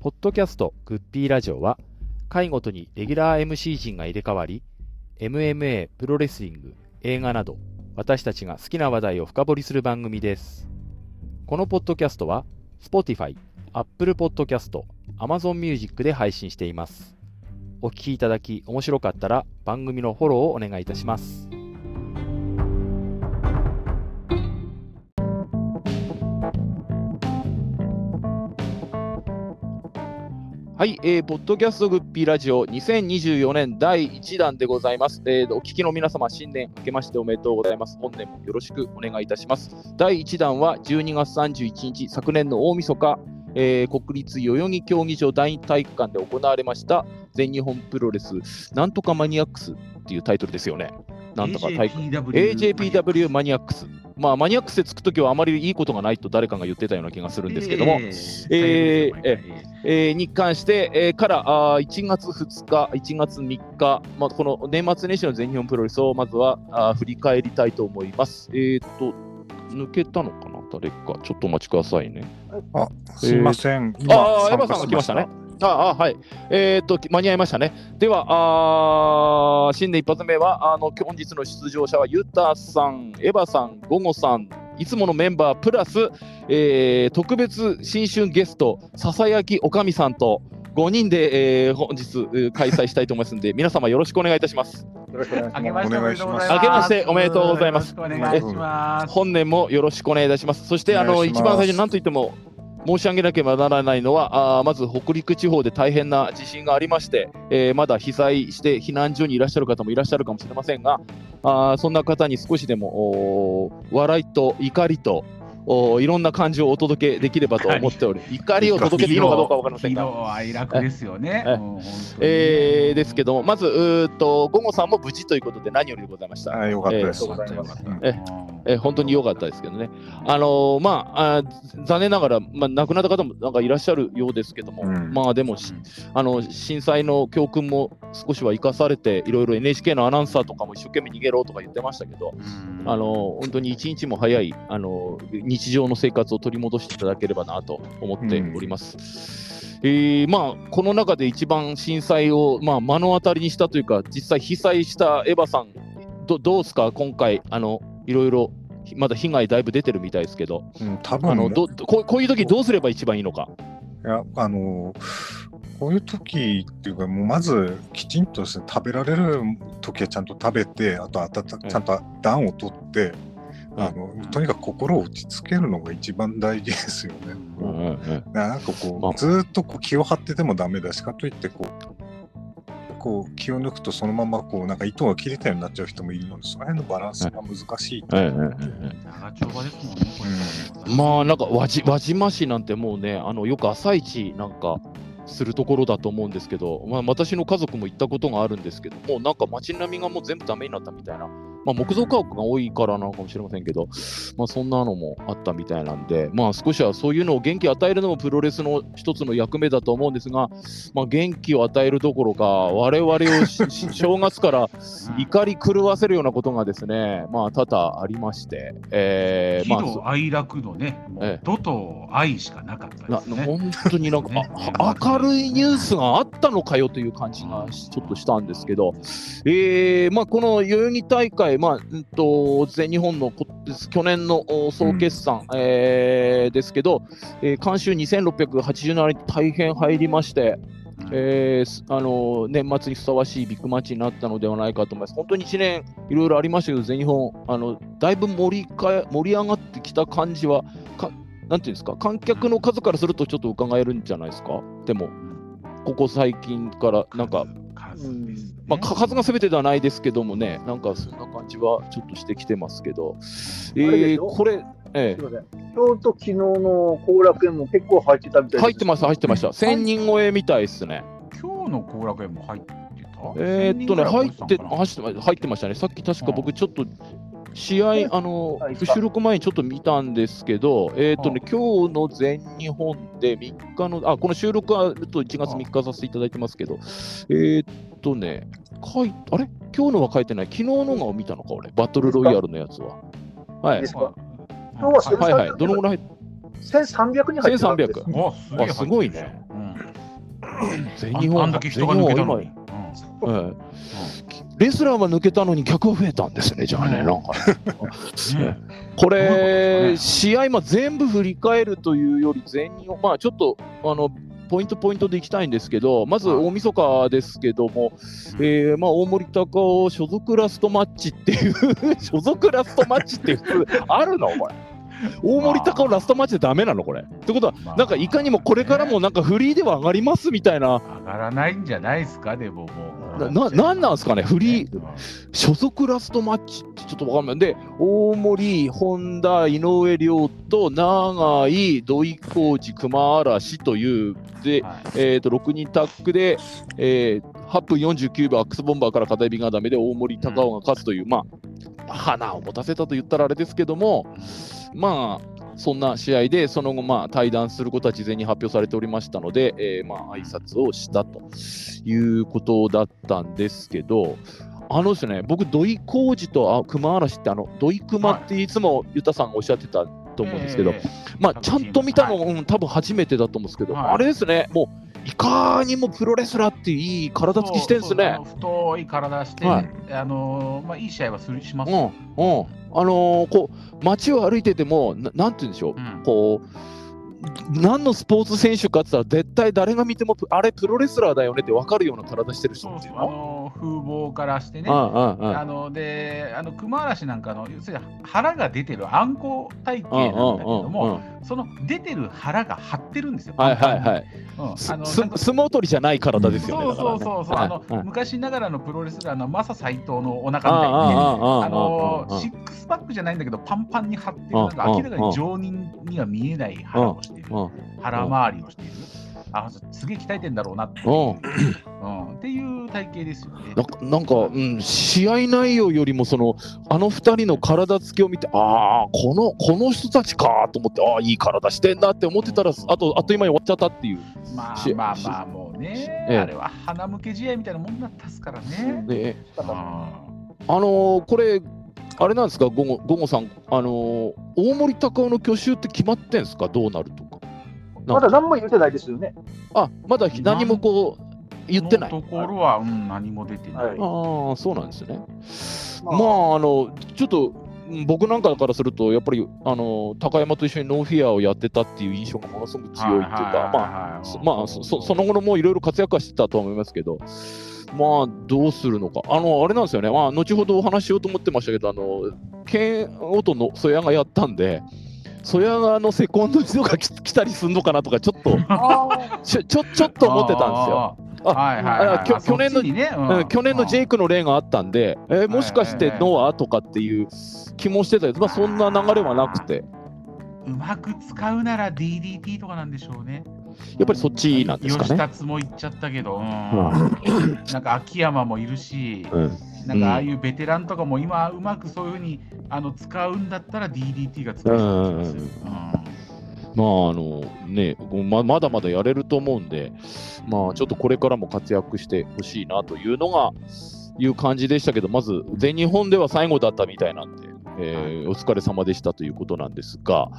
ポッドキャストグッピーラジオは、回ごとにレギュラー MC 陣が入れ替わり、MMA、プロレスリング、映画など、私たちが好きな話題を深掘りする番組です。このポッドキャストは、Spotify、Apple Podcast、Amazon Music で配信しています。お聞きいただき面白かったら番組のフォローをお願いいたします。はい、えー、ポッドキャストグッピーラジオ2024年第1弾でございます。えー、お聞きの皆様、新年明けましておめでとうございます。本年もよろしくお願いいたします。第1弾は12月31日、昨年の大晦日、えー国立代々木競技場第二体育館で行われました全日本プロレスなんとかマニアックスっていうタイトルですよね。なんとか体育 AJPW マニアックス。まあ、マニアックスでつくときはあまりいいことがないと誰かが言ってたような気がするんですけども、ええーえーに関して、えーからあー1月2日、1月3日、まあ、この年末年始の全日本プロレスをまずはあー振り返りたいと思います。えーっと、抜けたのかな？誰か。ちょっとお待ちくださいね。あ、すいません。ああ、エヴァさんが来ましたね。。ああ、はい。えーっと、間に合いましたね。では、あー新年一発目は、あの本日の出場者は、ユタさん、エヴァさん、ゴゴさん、いつものメンバープラス、えー特別新春ゲスト、ささやきおかみさんと、5人で、えー本日えー開催したいと思いますので、皆様よろしくお願いいたします。よろしくお願いしま。ますしておめでとうございます。あけましておめでとうございますお願いします。本年もよろしくお願いいたします。そして、あの一番最初に何と言っても申し上げなければならないのは、あーまず北陸地方で大変な地震がありまして、えーまだ被災して避難所にいらっしゃる方もいらっしゃるかもしれませんが、あーそんな方に少しでも笑いと怒りとおーいろんな感情をお届けできればと思っており、怒りを届けていいのかどうかわかりませんが。哀楽ですよね。えーですけども、まず、うと、午後さんも無事ということで何よりでございました。あ、よかったです。えーええー本当に良かったですけどね。あのーまああー、残念ながら、まあ、亡くなった方もなんかいらっしゃるようですけども、うん。まあでもしあの、震災の教訓も少しは生かされて、いろいろ NHK のアナウンサーとかも一生懸命逃げろとか言ってましたけど、うん。あのー本当に一日も早い、あのー日常の生活を取り戻していただければなと思っております。えーまあ、この中で一番震災を、まあ、目の当たりにしたというか、実際被災したエヴァさん、どどうですか、今回あの、いろいろ、まだ被害だいぶ出てるみたいですけど、うん、多あ分のどどこうこういう時どうすれば一番いいのか。いや、あのこういう時っていうか、もうまずきちんとして食べられる時はちゃんと食べて、あとあたちゃんと暖を取って、うん。あのとにかく心を落ち着けるのが一番大事ですよね。うんうんうん。なんかこう、まあ。ずーっとこう気を張っててもダメだし、かといってこう、こう気を抜くとそのままこうなんか糸が切れたようになっちゃう人もいるので、その辺のバランスが難しいまあなんか輪島市なんてもうねあのよく朝市なんかするところだと思うんですけど、まあ、私の家族も行ったことがあるんですけどもうなんか街並みがもう全部ダメになったみたいな、まあ、木造家屋が多いからなのかもしれませんけど、まあ、そんなのもあったみたいなんでまあ少しはそういうのを元気を与えるのもプロレスの一つの役目だと思うんですが、まあ、元気を与えるどころか我々を 正月からうん。怒り狂わせるようなことがですねまあ多々ありまして、えー喜まあ怒哀楽のね、もえう怒と愛しかなかったなですね。本当になんか、ね。あ明るいニュースがあったのかよという感じがしちょっとしたんですけど、えーまあ、この代々木大会、まあうん、と全日本のこ去年のお総決算、えーですけど、えー監修2687に大変入りまして、えーすあの年末にふさわしいビッグマッチになったのではないかと思います。本当に1年いろいろありましたけど、全日本、あのだいぶ盛りかえ盛り上がってきた感じは、かなんていうんですか、観客の数からするとちょっと伺えるんじゃないですか。でも、ここ最近から、なんか、数ですねまあ、か数が全てではないですけどもね、なんかそんな感じはちょっとしてきてますけど、えー、これ、えすみません。今日と昨日の後楽園も結構入ってたみたいー、入ってます、入ってました。1000人超えみたいですね。今日の後楽園も入ってた？えーっとね、入ってた入ってま入ってましたね。さっき確か僕ちょっと試合、あのはい。収録前にちょっと見たんですけど、えーっとね、今日の全日本で3日の、あ、この収録はと1月3日させていただいてますけど、えーっとね、書いあれ？今日のは書いてない。昨日のがを見たのか、俺。バトルロイヤルのやつは。はい。今日ははいはい。どのぐらい？入っ1300人入ってたんです1300おすげえあすごいね。うん。全日本あんだけ人が抜けたのに。今ええレスラーは抜けたのに客は増えたんですね、じゃあね、うん。なんか。ねこれ、試合、まあ、全部振り返るというより、全日本、まあ、ちょっとあのポイントポイントでいきたいんですけど、まずはい。大晦日ですけども、えーまあ、大森隆夫所属ラストマッチっていう、所属ラストマッチって普通あるの？これ。大森隆夫ラストマッチでダメなの？これ。ってことは、まあ。なんかいかにもこれからもなんかフリーでは上がりますみたいな、上がらないんじゃないですか、でももう。なななんなんですかね、フリー、うん所属ラストマッチってちょっとわかんない。で、大森、本田、井上亮と永井、土井浩二、熊嵐という、で、はい。えー、と6人タッグで、えー8分49秒アックスボンバーから片指がダメで大森隆夫が勝つという、まあ、花を持たせたと言ったらあれですけども、まあ、そんな試合で、その後、まあ、対談することは事前に発表されておりましたので、えーまあ、挨拶をしたということだったんですけど、あのですね、僕、土井浩二とあ熊嵐って、あの土井熊っていつもユタさんがおっしゃってたと思うんですけど、ええまあ、ちゃんと見たの、うん、多分初めてだと思うんですけど、はい。あれですね、もういかにもプロレスラーっていういい体つきしてるんですね。太い体して、はいあのーまあいい試合はするしますうん、うんよ。、あのーこう街を歩いててもな、なんて言うんでしょう、うんこう何のスポーツ選手かって言ったら絶対誰が見てもあれプロレスラーだよねって分かるような体してる人っていうあの。のー風貌からしてね。あのであの熊嵐なんかの要するに腹が出てるあんこ体型なんだけども、その出てる腹が張ってるんですよ。はいはいはい。うん。すあの相撲取りじゃない体ですよね。そうそうそうそう、あの昔ながらのプロレスラーのマサ斎藤のお腹みたいああにね、ああああ。あのああシックスパックじゃないんだけど、パンパンに張ってる、あなんか明らかに常人には見えない腹をしている、うん腹回りをしている。あ、すげえ鍛えてんだろうなっていう、うんうんっていう体型ですよね。なんかなんか、うん、試合内容よりもそのあの二人の体つきを見てああこのこの人たちかと思ってああいい体してんだって思ってたらあとあっという間に終わっちゃったっていう。まあしまあまあ、もうね、ええあれは鼻向け試合みたいなもんだったっすからね。でうんあのーこれあれなんですか？午後午後さんあのー大森隆夫の去就って決まってんですか？どうなるとか。かまだ何も言ってないですよね。あまだ何もこう言ってない。のところは、うん、何も出てない。はいああそうなんですね。ままあ、あの、ちょっと、うん僕なんかからすると、やっぱり、あの、高山と一緒にノーフィアをやってたっていう印象がものすごく強いっていうか、まあ、そまあ、その後のもういろいろ活躍はしてたとは思いますけど、まあ、どうするのか。あの、あれなんですよね。まあ、後ほどお話ししようと思ってましたけど、あの、剣音の曽谷がやったんで、曽谷があのセコンドとか来来たりするのかなとか、ちょっと、ちょ、ちょ、ちょっと思ってたんですよ。あー。はいはいはいあきょあ去年のねうん去年のジェイクの例があったんで、えーもしかしてノアとかっていう気もしてたけど、まあ、そんな流れはなくて、うまく使うなら DDT とかなんでしょうね。やっぱりそっちなんですか吉ね。達も言っちゃったけど、うん。なんか秋山もいるし、うん。なんかああいうベテランとかも今うまくそういうふうにあの使うんだったら DDT が使えそうな気がする。まああのねま、まだまだやれると思うんで、まあ、ちょっとこれからも活躍してほしいなというのが、いう感じでしたけど、まず全日本では最後だったみたいなんで、えーお疲れ様でしたということなんですが、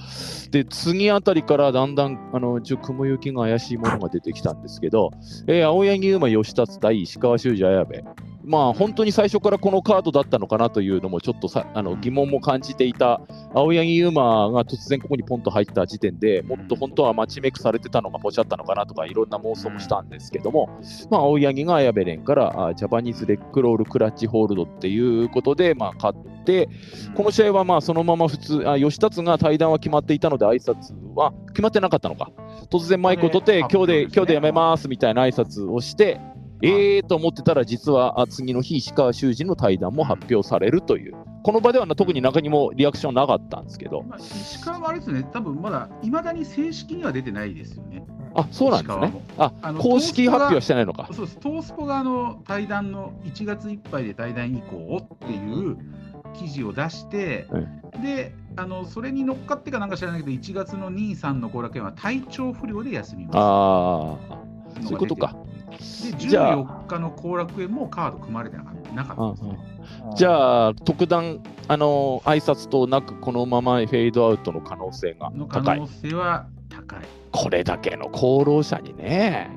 で次あたりからだんだんあのちょ雲行きが怪しいものが出てきたんですけど、えー青柳馬、吉達対石川修司、綾部。まあ本当に最初からこのカードだったのかなというのもちょっとさあの疑問も感じていた青柳優馬が突然ここにポンと入った時点でもっと本当はマッチメイクされてたのがポシャったのかなとかいろんな妄想もしたんですけども、まあ、青柳が綾部連からあジャパニーズレッグロールクラッチホールドっていうことで、まあ、勝ってこの試合はまあそのまま普通あ吉達が対談は決まっていたので挨拶は決まってなかったのか。突然マイクを取って今日で今日でやめますみたいな挨拶をしてえーと思ってたら、実はあ次の日、石川修司の対談も発表されるという、この場ではな特に中にもリアクションなかったんですけど、まあ、石川はあれですね、多分まだいまだに正式には出てないですよね。あそうなんですね。ああの公式発表はしてないのか。そうです、トースポがあの対談の1月いっぱいで対談以降っていう記事を出して、であのそれに乗っかってかなんか知らないけど、1月の2、3の後楽園は体調不良で休みます。ああ、そういうことか。で、じゃあ14日の後楽園もカード組まれてなかったですね。じあ、ゃあ、特段、あの挨拶となく、このままフェードアウトの可能性がの可高い能。性は高い。これだけの功労者にね。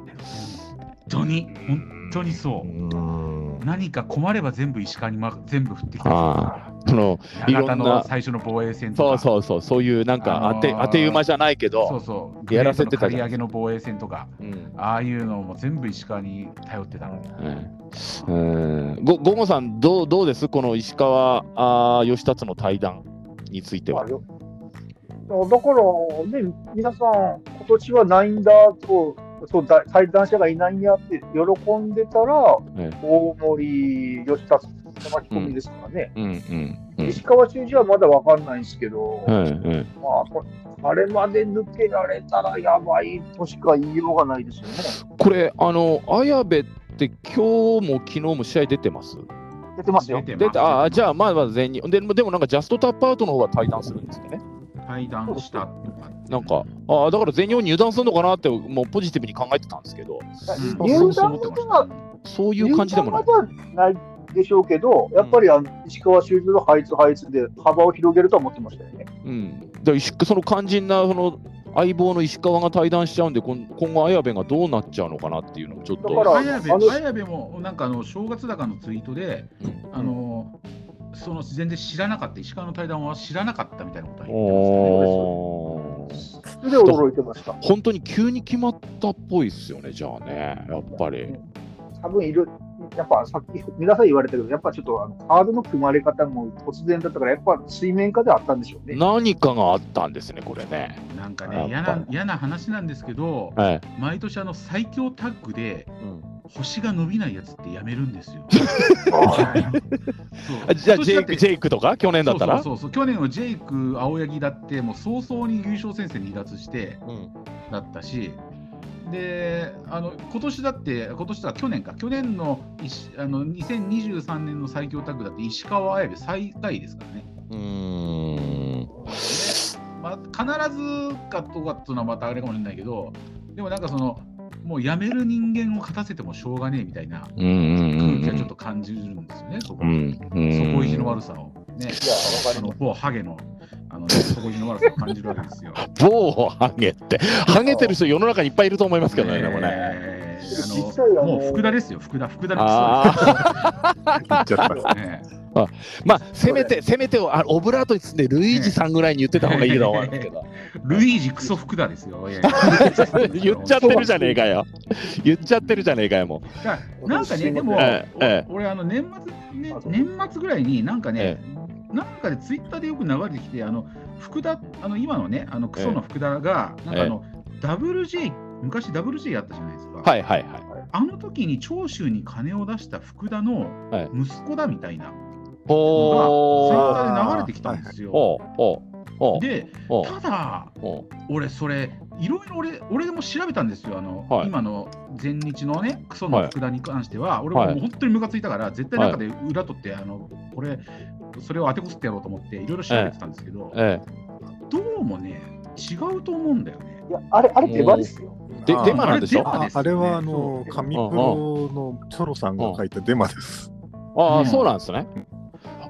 当に、本当にそうう。ん何か困れば全部石川に、ま、全部降ってきああそのい長田ろんなの最初の防衛戦とか。そうそうそうそういうなんか当て,、あのー当て馬じゃないけどそうそう。やらせてたグじゃんレートの刈り上げの防衛戦とか、うんああいうのも全部石川に頼ってたのに。うんうんごゴゴさんどうどうです？この石川あー義達の対談についてはあ。よだから、ね、皆さん、今年はないんだと、そうだ対談者がいないんやって喜んでたら、え大森義達の巻き込みですからね、うんうんうん。石川修司はまだ分かんないんですけど、うんうんまああれまで抜けられたらやばいとしか言いようがないですよね。これあの綾部って今日も昨日も試合出てます？出てますよ。出てああじゃあまああ。まあ全日ででもなんかジャストタップアウトの方が対談するんですよね対談した。とか。なんかああだから全日本入団するのかなってもうポジティブに考えてたんですけど。うん。入そう団思ってましたまではそういう感じでもない。ではないでしょうけど、やっぱりあの石川修司の配置配置で幅を広げるとは思ってましたよね。うん、だから石その肝心なその相棒の石川が対談しちゃうんで、こん今後、綾部がどうなっちゃうのかなっていうのをちょっと。だから綾部もなんかあの正月高のツイートで、あのその全然知らなかった、石川の対談は知らなかったみたいなことは言っておーそれで驚いてました。本当に急に決まったっぽいですよね、じゃあね、やっぱり。多分いる、やっぱさっき皆さん言われたけど、やっぱちょっとあのカードの組まれ方も突然だったから、やっぱ水面下であったんでしょうね。何かがあったんですね、これね。なんかね嫌な、嫌な話なんですけど、はい毎年あの最強タッグでうん星が伸びないやつってやめるんですよ。あじゃあジェイク、ジェイクとか、去年だったら？そうそうそう去年のジェイク、青柳だって、もう早々に優勝戦線離脱してうんだったし、であの今年だって、今年とか去年か、去年の石あの2023年の最強タッグだって、石川綾部最下位ですからね。うーん。まあ、必ずかとかっていうのはまたあれかもしれないけど、でもなんかその、もう辞める人間を勝たせてもしょうがねえみたいな空気はちょっと感じるんですよね、そこうん。うん底意地の悪さを。ね、いや、わかあのります。某ハゲのあの、ね、底意地の悪さを感じるわけですよ。某ハゲって、ハゲてる人、世の中にいっぱいいると思いますけどね、でもね。あもう福田ですよ、福田、福田のあ言っちゃった。ねまあ、せめて、せめてあオブラートに包んで、ルイージさんぐらいに言ってた方がいいと思うんですけど。ルイージクソ福田ですよ。言っちゃってるじゃねえかよ。言っちゃってるじゃねえかよ、もう。なんかね、でも、俺、あの年末、ね、年末ぐらいに、なんかねえ、なんかでツイッターでよく流れてきて、あの福田、あの今のね、あのクソの福田が、なんかあの、WJ、昔 WJ やったじゃないですか。はいはいはい。あの時に長州に金を出した福田のはい息子だみたいなのが、ほー。ツイッターで流れてきたんですよ。で、ただ、ほ俺、それ、いろいろ俺、俺でも調べたんですよ、あの、はい。今の前日のね、クソの福田に関しては、俺ははいもう本当にムカついたから、絶対中で裏取って、あの、これ、それを当てこすってやろうと思って、いろいろ調べてたんですけど、えどうもね、違うと思うんだよね。いや、あれ、あれ、手羽ですよ。でデマなんでしょ？あれデマですよね。ああれはあの紙プロのチョロさんが書いたデマです。え。ああ、うん。そうなんですね。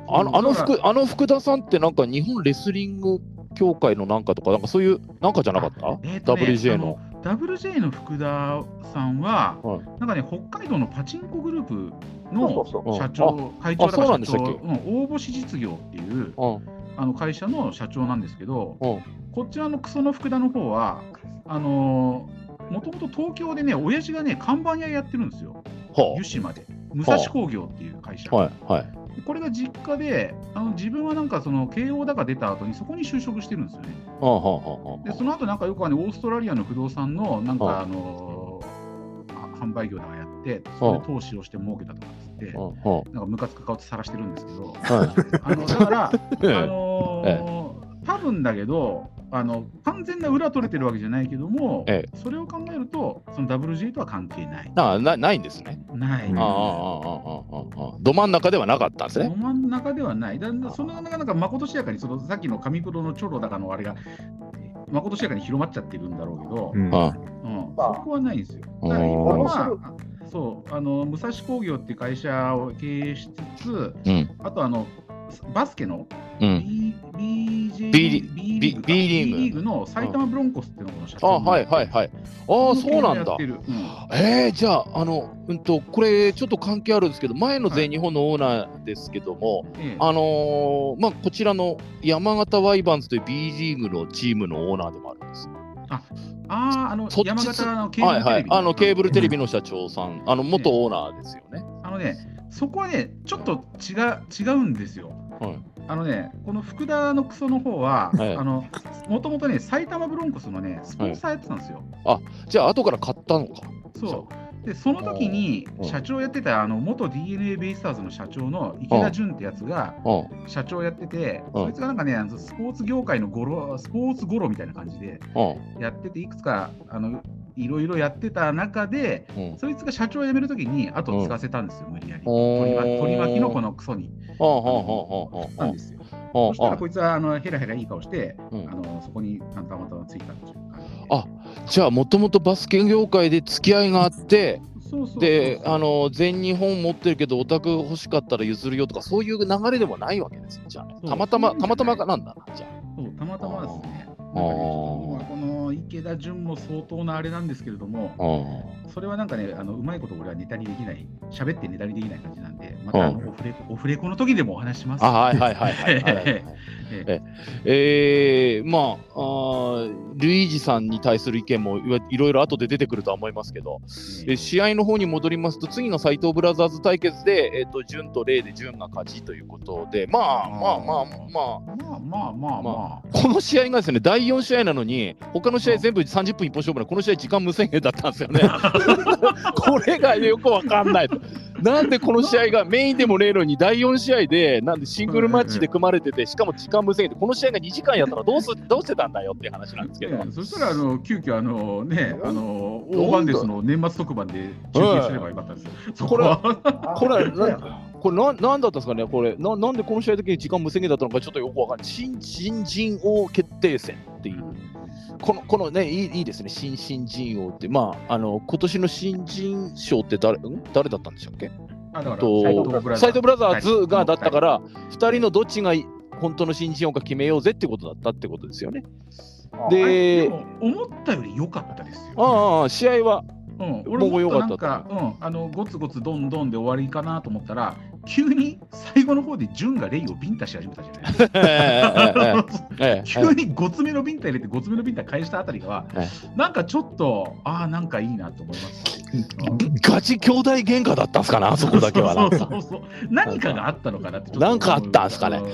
あのあの福あの福田さんって、なんか日本レスリング協会のなんかとか、なんかそういうなんかじゃなかった？えーとね ?WJ の。WJ の福田さんは、はいなんかね、北海道のパチンコグループそうのそうそう。うん社長、会長だから社長、ん応募し実業っていううんあの会社の社長なんですけど、うんこちらのクソの福田の方は、あのもともと東京でね、親父がね、看板屋やってるんですよ、は湯島で。武蔵工業っていう会社。あはいはい。これが実家で、あの自分はなんかその慶応だか出た後にそこに就職してるんですよね。はあはあはあ。で、その後なんかよくはね、オーストラリアの不動産のなんはかあのあ販売業とかやって、それで投資をして儲けたとかっつって、なんかムカつく顔さらしてるんですけど、あはい。あのだから、ええ。あのー多分だけどあの完全な裏取れてるわけじゃないけども、ええ、それを考えるとその WJ とは関係ない。あなないんですね。ない。ああああああど真ん中ではなかったんですね。ど真ん中ではない。だそのなかなかまことしやかにそのさっきの上黒のチョロだかのあれがまことしやかに広まっちゃってるんだろうけど、うん、うん、そこはないんですよ。だから今はそうあの武蔵工業っていう会社を経営しつつ、うん、あとあのバスケのうん。B BJ B- B リーグか。B- B リーグ B リーグの埼玉ブロンコスっていうのが社長あ、はいはいはい。ああ、そうなんだ。うん。えー、じゃあ、あの、うんと、これちょっと関係あるんですけど、前の全日本のオーナーですけども、ええ。あのーまあ、こちらの山形ワイバンズという B リーグのチームのオーナーでもあるんです。ああ、あの山形のケーブルテレビ、はいはい、あのケーブルテレビの社長さん、あの元オーナーですよね。あのね、そこはね、ちょっと違う違うんですよ。はい、あのね、この福田のクソの方は、はい。あのもともとね、埼玉ブロンコスのね、スポンサーやってたんですよ。じゃあ、後から買ったのか。そう。でその時にうん。社長やってたあの元 d n a ベイスターズの社長の池田純ってやつがうん。社長やってて、うん。そいつがなんかね、あのスポーツ業界のゴロスポーツゴロみたいな感じでうん。やってて、いくつかあのいろいろやってた中で、うんそいつが社長を辞めるときに後を継がせたんですよ、無理やり。取り巻きのこのクソに。ああああああなんですよ。あそしたあらこいつはあのヘラヘラいい顔して、うんあのそこにたまたまついたっていう感じで。あじゃあもともとバスケ業界で付き合いがあってであの全日本持ってるけどオタク欲しかったら譲るよとかそういう流れでもないわけですねじゃあたまたまたまたまなんだなじゃそうたまたまですね。この池田純も相当なあれなんですけれども、あそれはなんかね、あのうまいこと俺はネタにできない、喋ってネタにできない感じなんで、またオフレコ,、オフレコの時でもお話します。あはいはいはい はい。ええ。ー、まああ、ルイージさんに対する意見もいろいろ後で出てくるとは思いますけど、え、試合の方に戻りますと、次の斎藤ブラザーズ対決で、えーと、順と0で順が勝ちということで、まあまあまあまあ、まあまあまあまあ、この試合がですね、第4試合なのに、他の試合全部30分一本勝負なこの試合、時間無制限だったんですよね。これがよくわかんないと。なんでこの試合がメインでもねえのに第4試合でなんでシングルマッチで組まれててしかも時間無制限でこの試合が2時間やったらどうすどうしてたんだよっていう話なんですけど。ねそしたらあの急遽あのねあの大番ですの年末特番で中継すればよかったですよ。そこは これこれななんだったんですかね？これななんでこの試合的に時間無制限だったのかちょっとよくわかんない。新新人王決定戦っていう。このこのねいいいいですね、新新人王って、まあ、あの今年の新人賞って誰ん？誰だったんでしたっけ？とサイドブラザーズ。がだったかはら、2人のどっちがい本当の新人王か決めようぜってことだったってことですよね。ででも思ったより良かったですよ。ああ、試合は、うん、俺も良かったなんか、うん、あのゴツゴツどんどんで終わりかなと思ったら、急に最後の方で潤がレイをビンタし始めたじゃない急にごつめのビンタ入れてごつめのビンタ返したあたりがは、え。なんかちょっと、ああ、なんかいいなと思います。う んガチ兄弟喧嘩だったんですかな、あそこだけはな。んか。そうそうそう。何かがあったのかなってちょっとなんかあったんすかね。うん。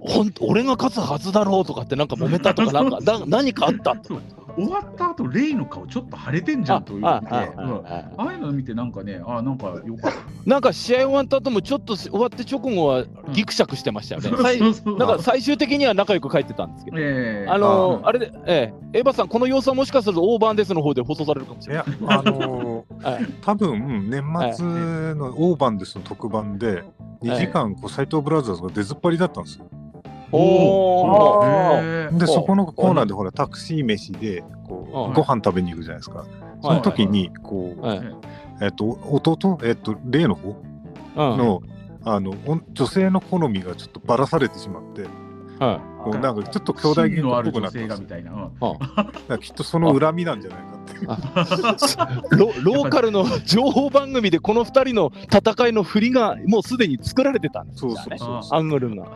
ほん俺が勝つはずだろうとかって、なんか揉めたとか、なんか だ何かあったとそう終わった後レイの顔ちょっと腫れてんじゃんというあので、あいうの見てなんかね、ああ、なんかよかった。なんか試合終わった後もちょっと終わって直後はギクシャクしてましたよね。うそうなんか最終的には仲良く帰ってたんですけど。ええあのーああれで、ええ、エヴァさん、この様子はもしかするとオーバーンデスの方で放送されるかもしいれない。や、あのーはい多分年末のオーバンデスの特番で、2時間こう斎藤ブラザーズが出ずっぱりだったんですよ。おーで、おそこのコーナーでほら、タクシー飯でこうご飯食べに行くじゃないですか。その時に、こう、はい。えっと、弟、えっと、例の方うん。の、あの、お女性の好みがちょっとばらされてしまって、はこうなんかちょっと兄弟芯のある喧嘩っぽくな女ったんですよ性がみたいな。うんきっとその恨みなんじゃないかっていう。いロローカルの情報番組でこの2人の戦いの振りがもうすでに作られてたんですそうよね。そうそうアングルが。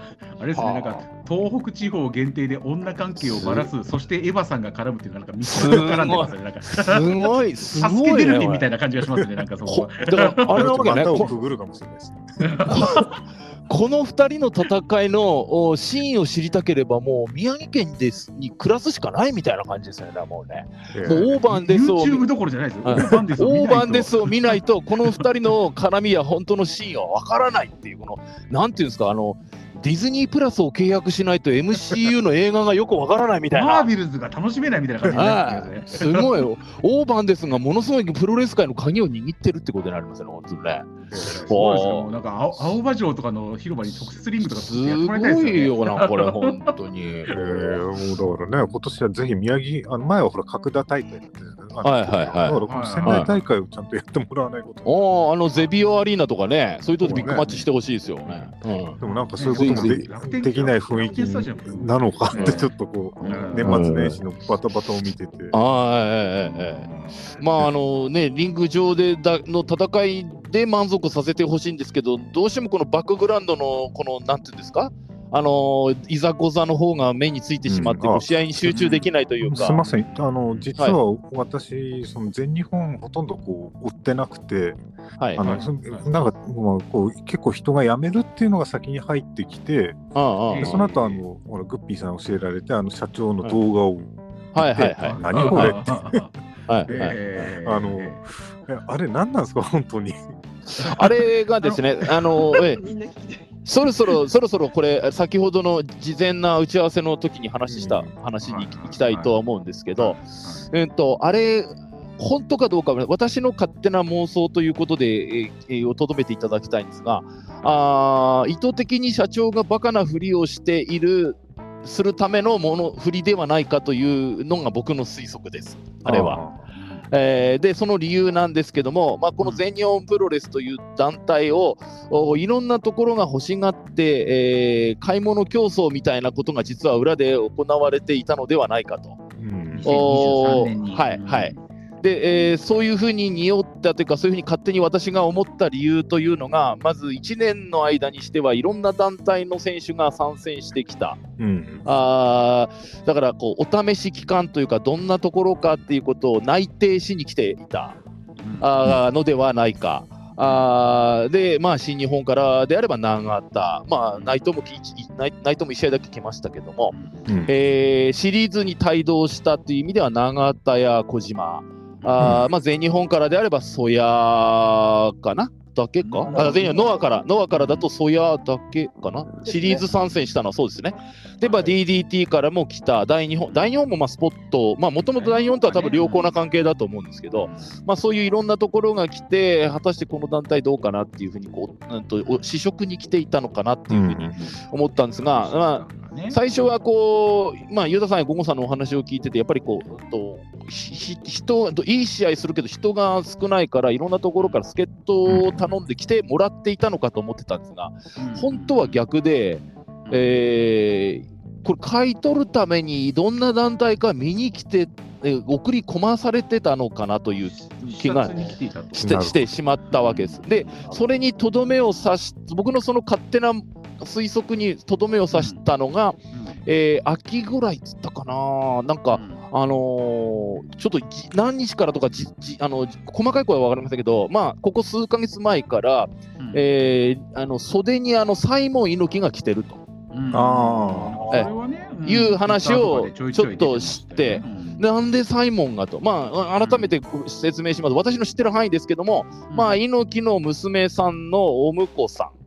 あれですね、はあなんか東北地方限定で女関係をばらす、そしてエヴァさんが絡むっていうのがなんか密すごい接に絡んでますね。なんかすごい、す助ごいね。け みたいな感じがしますね。なんかそここ。だから、あれなわけねくぐるかもしれないです。この2人の戦いのおシーンを知りたければ、もう宮城県ですに暮らすしかないみたいな感じですよね、もうね。もうオーバーンデスを。YouTube どころじゃないですよ。はいオーバーンデスを見ないとこの2人の絡みや本当のシーンは分からないっていう、この、なんていうんですか、あの、ディズニープラスを契約しないと MCU の映画がよく分からないみたいな。マーベルズが楽しめないみたいな感じになってますね。すごいよ。オーバーンデスがものすごいプロレス界の鍵を握ってるってことになりますよね、本当にね。すごいですよ。もうなんか青青葉城とかの広場に特設リングとかす作ってやってもらいたいですごいよ、な、これ、本当に。えー、もうだからね、今年はぜひ宮城、あの前はほら、角田大会だったじゃないですか。あのはいはいはい。だからこの仙台大会をちゃんとやってもらわないこと、おーあのゼビオアリーナとかね、そういうとこでビッグマッチしてほしいですよね。うん。でもなんかそういうこともでできない雰囲気なのかってちょっとこう、うん。年末年始のバタバタを見てて、ああ、ええええええまああのね、リング上でだの戦いで満足させてほしいんですけど、どうしてもこのバックグラウンドの、このなんていうんですか、あのいざこざの方が目についてしまって、うん。試合に集中できないというか、すみません、あの実は私、その全日本ほとんどこう追ってなくて、はい、あのそなんか、まあ、こう結構人が辞めるっていうのが先に入ってきて、ああああでその後あのほらグッピーさん教えられて、あの社長の動画を、はいはいはい。何これって、はいはい。えーあのえあれ、何なんですか、本当に。あれがですね、あのええ。みんな聞きたい。そろそろ、そろそろこれ、先ほどの事前な打ち合わせの時に話したうん。話に行きたいとは思うんですけど、えっと、あれ、本当かどうかは、私の勝手な妄想ということで、えーえーをとどめていただきたいんですが、あー意図的に社長がバカなふりをしている、するためのもの、振りではないかというのが僕の推測です、あれは。えーで、その理由なんですけども、まあ、この全日本プロレスという団体を、おいろんなところが欲しがって、えー買い物競争みたいなことが実は裏で行われていたのではないかと。うんお2023年にはいはい。で、えーそういうふうに匂ったというか、そういうふうに勝手に私が思った理由というのが、まず1年の間にしてはいろんな団体の選手が参戦してきた。うんあーだからこう、お試し期間というか、どんなところかっていうことを内定しに来ていた。あーのではないか。あーで、まあ、新日本からであれば長田、まあ、内藤もき内内藤も1試合だけ来ましたけども、うん。えーシリーズに帯同したという意味では永田や小島、あーまあ、全日本からであれば曽谷かな？だけか、うん。あ全日本ノアから、ノアからだと曽谷だけかな、シリーズ参戦したのはそうですね。で、まあ、DDT からも来た。大日本、大日本もまあスポット、まあもともと大日本とは多分良好な関係だと思うんですけど、まあ、そういういろんなところが来て、果たしてこの団体どうかなっていうふうにこう、うんと、お試食に来ていたのかなっていうふうに思ったんですが、まあ、最初はこう、まあ、ユダさんやゴゴさんのお話を聞いてて、やっぱりこう、うんと人いい試合するけど、人が少ないから、いろんなところから助っ人を頼んできてもらっていたのかと思ってたんですが、本当は逆で、えーこれ、買い取るために、どんな団体か見に来て、えー送り込まされてたのかなという気がしてしまったわけです。で、それにとどめを刺し、僕のその勝手な推測にとどめを刺したのが、えー秋ぐらいっつったかな、なんか、あのーちょっとじ何日からとかじじあの細かい声は分かりませんけど、まあ、ここ数ヶ月前から、えーあの袖にあのサイモン猪木が来てると。あえーいう話をちょっと知ってなんでサイモンがと、まあ、あ改めてご説明します、私の知ってる範囲ですけども、まあ、猪木の娘さんのお婿さん。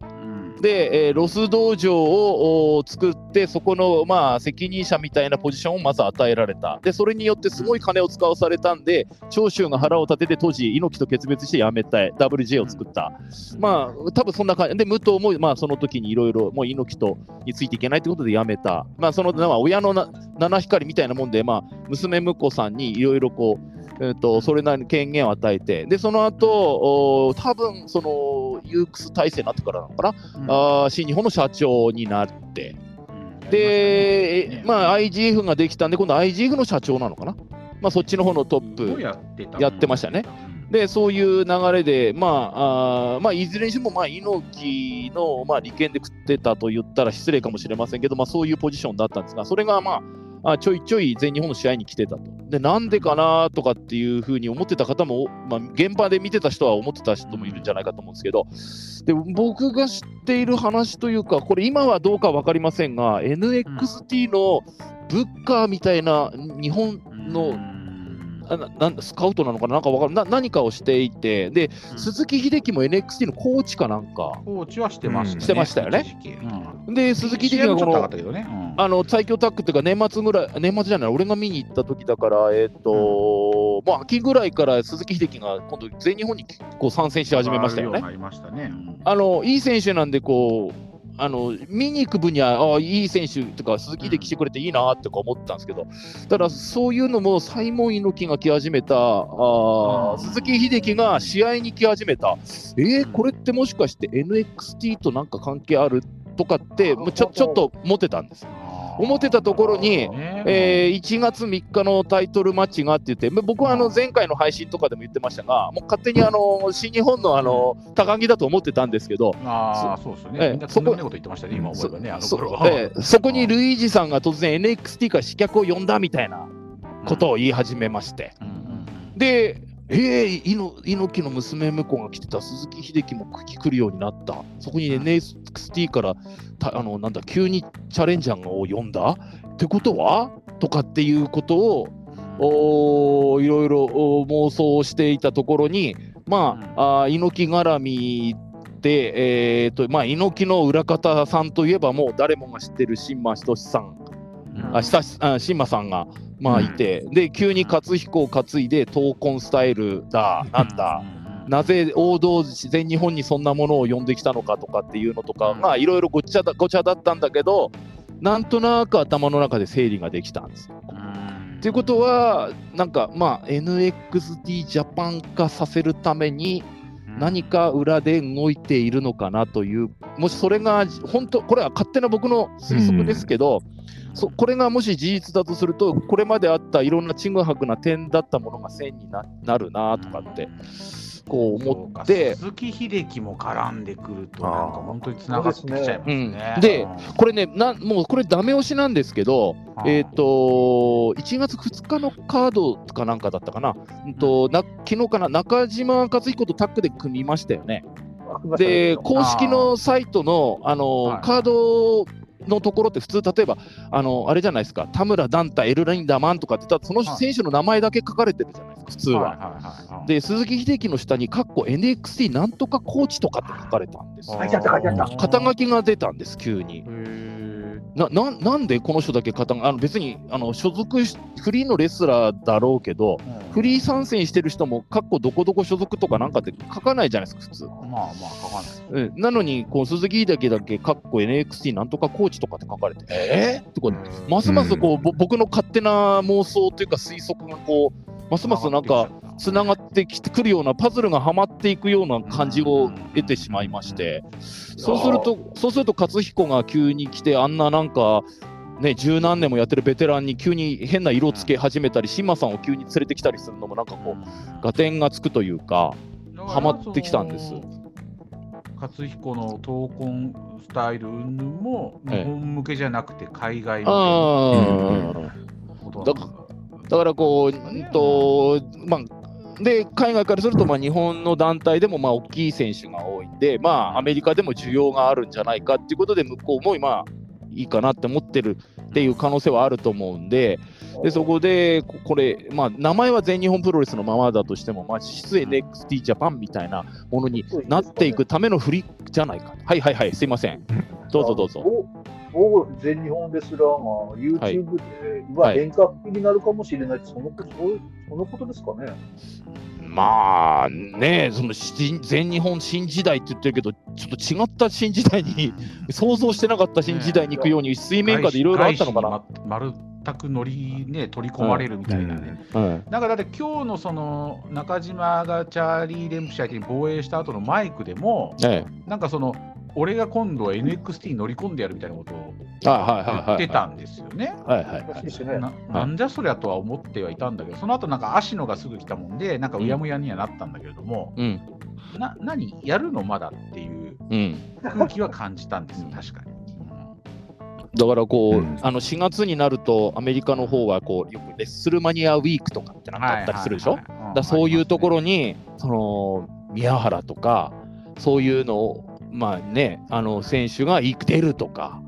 で、えーロス道場を作って、そこの、まあ、責任者みたいなポジションをまず与えられた。で、それによってすごい金を使わされたんで、長州が腹を立てて、当時、猪木と決別して辞めたい、WJ を作った。まあ、多分そんな感じで、武藤も、まあ、その時にいろいろ、もう猪木とについていけないということで辞めた。まあ、その、まあ、親のな七光みたいなもんで、まあ、娘婿さんにいろいろこう、えー、とそれなりに権限を与えて、でその後お多分そのユークス体制になってからなのかな、あー新日本の社長になって、で、えまあ、IGF ができたんで、今度 IGF の社長なのかな、まあ、そっちの方のトップやってましたね。で、そういう流れで、まあ、あーまあ、いずれにしても、まあ、猪木の、まあ、利権で食ってたと言ったら失礼かもしれませんけど、まあ、そういうポジションだったんですが、それが、まあ、あちょいちょい全日本の試合に来てたと。で、なんでかなとかっていうふうに思ってた方も、まあ、現場で見てた人は思ってた人もいるんじゃないかと思うんですけど、で僕が知っている話というか、これ今はどうか分かりませんが、NXT のブッカーみたいな日本の、ななんだスカウトなのかな？なんかわかるな何かをしていて、で、鈴木秀樹も NXT のコーチかなんか、コーチはしてましたね。してましたよね。うんで、鈴木秀樹がこのね。うんあの最強タッグっていうか、年末ぐらい、年末じゃない、俺が見に行った時だから、えっ、と、もう秋ぐらいから鈴木秀樹が今度、全日本にこう参戦し始めましたよね。ありましたね。うんあのいい選手なんでこうあの見に行く分にはあいい選手とか鈴木で来てくれていいなとか思ったんですけど、ただそういうのもサイモン猪木が来始めたあ鈴木秀樹が試合に来始めた。えー、これってもしかして NXT となんか関係あるとかってちょちょっと思ってたんです。思ってたところに、えー、1月3日のタイトルマッチがって言って、僕はあの前回の配信とかでも言ってましたが、もう勝手にあの新日本のあの高木だと思ってたんですけど、あそうですよね、えー、そここと言ってましたね、今思えばね、あのそ,、えー、そこにルイージさんが突然 NXT から刺客を呼んだみたいなことを言い始めまして、で、えー、猪木の娘婿が来てた鈴木秀樹も来るようになった、そこに NXT からたあのなんだ急にチャレンジャーを呼んだ。ってことは？とかっていうことをおいろいろ妄想していたところに、まあ、あ猪木絡みで、えーとまあ、猪木の裏方さんといえばもう誰もが知ってる新馬仁さん、うん、あ新馬さんがまあいて、うん、で急に勝彦を担いで闘魂スタイルだなんだ、うん、なぜ王道全日本にそんなものを呼んできたのかとかっていうのとか、まあいろいろごちゃだごちゃだったんだけどなんとなく頭の中で整理ができたんですよ。ということはなんかまあ NXT ジャパン化させるために何か裏で動いているのかなというもしそれが本当これは勝手な僕の推測ですけど、そこれがもし事実だとするとこれまであったいろんなちぐはぐな点だったものが線にななるなとかって。こう思って。鈴木秀樹も絡んでくるとなんか本当につながってきちゃいますね。で、これねなもうこれダメ押しなんですけど、えっ、ー、と1月2日のカードかなんかだったかな、うんとな昨日かな中島和彦とタッグで組みましたよね。で公式のサイトのあのカードのところって普通、例えば、あのあれじゃないですか、田村ダンタ、エルラインダマンとかって、その選手の名前だけ書かれてるじゃないですか、普通は。で、鈴木秀樹の下に、かっこ NXT なんとかコーチとかって書かれたんです。肩書きが出たんです、急に。なななんでこの人だけ肩あの別にあの所属フリーのレスラーだろうけど、うん、フリー参戦してる人も、かっこどこどこ所属とかなんかって書かないじゃないですか、普通。まあまあ、書かない。なのに、こう鈴木だけだけ、かっこ NXT なんとかコーチとかって書かれて、えー、ってこうますますこう、うん、僕の勝手な妄想というか推測がこう、ますますなんかつながってきてくるようなパズルがはまっていくような感じを得てしまいまして、そうすると、そうすると勝彦が急に来て、あんななんか、ね、十何年もやってるベテランに急に変な色つけ始めたり、新馬さんを急に連れてきたりするのも、なんかこう、合点がつくというか、はまってきたんです。勝彦の闘魂スタイルも日本向けじゃなくて海外向け、だ。だからこう、うんとまあ、で海外からすると、まあ、日本の団体でもまあ大きい選手が多いんで、まあ、アメリカでも需要があるんじゃないかっていうことで、向こうもまあいいかなって思ってるっていう可能性はあると思うんで、でそこで、これ、まあ、名前は全日本プロレスのままだとしても、まあ、実質 NXT ジャパンみたいなものになっていくための振りじゃないか。はいはいはい、すいません。どうぞどうぞ。某全日本レスラーが YouTube で、はい、遠隔になるかもしれない、そのそのことですかね。まあね、その全日本新時代って言ってるけど、ちょっと違った新時代に、想像してなかった新時代に行くように、水面下でいろいろあったのかな。ま全く乗りね取り込まれるみたいなね、うん。うん、なんかだって今日のその中島がチャーリー・レンプシャーに防衛した後のマイクでも、ええ、なんかその俺が今度は NXT に乗り込んでやるみたいなことを言ってたんですよね。なんじゃそりゃとは思ってはいたんだけど、その後なんか芦野がすぐ来たもんで、なんかうやむやにはなったんだけれども、うん、な何やるのまだっていう空気は感じたんですよ、確かに。だからこう、うん、あの4月になるとアメリカの方はこうよくレッスルマニアウィークとかってなんかあったりするでしょ？だそういうところに、その宮原とかそういうのをまあね、あの選手が出るとか。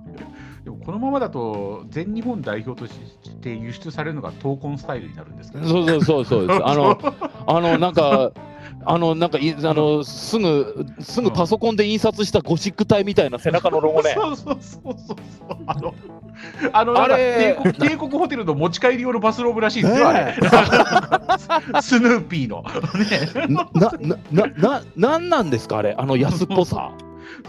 でもこのままだと全日本代表として輸出されるのが闘魂スタイルになるんですけど、そうそうそうそうです。あの あのなんかあのなんかいあのすぐすぐパソコンで印刷したゴシック体みたいな背中のロゴね。そうそうそうそうあのあのあれ帝国帝国ホテルの持ち帰り用のバスローブらしいですよ、あれ。スヌーピーの。ね、なななななんなんですかあれあの安っぽさ。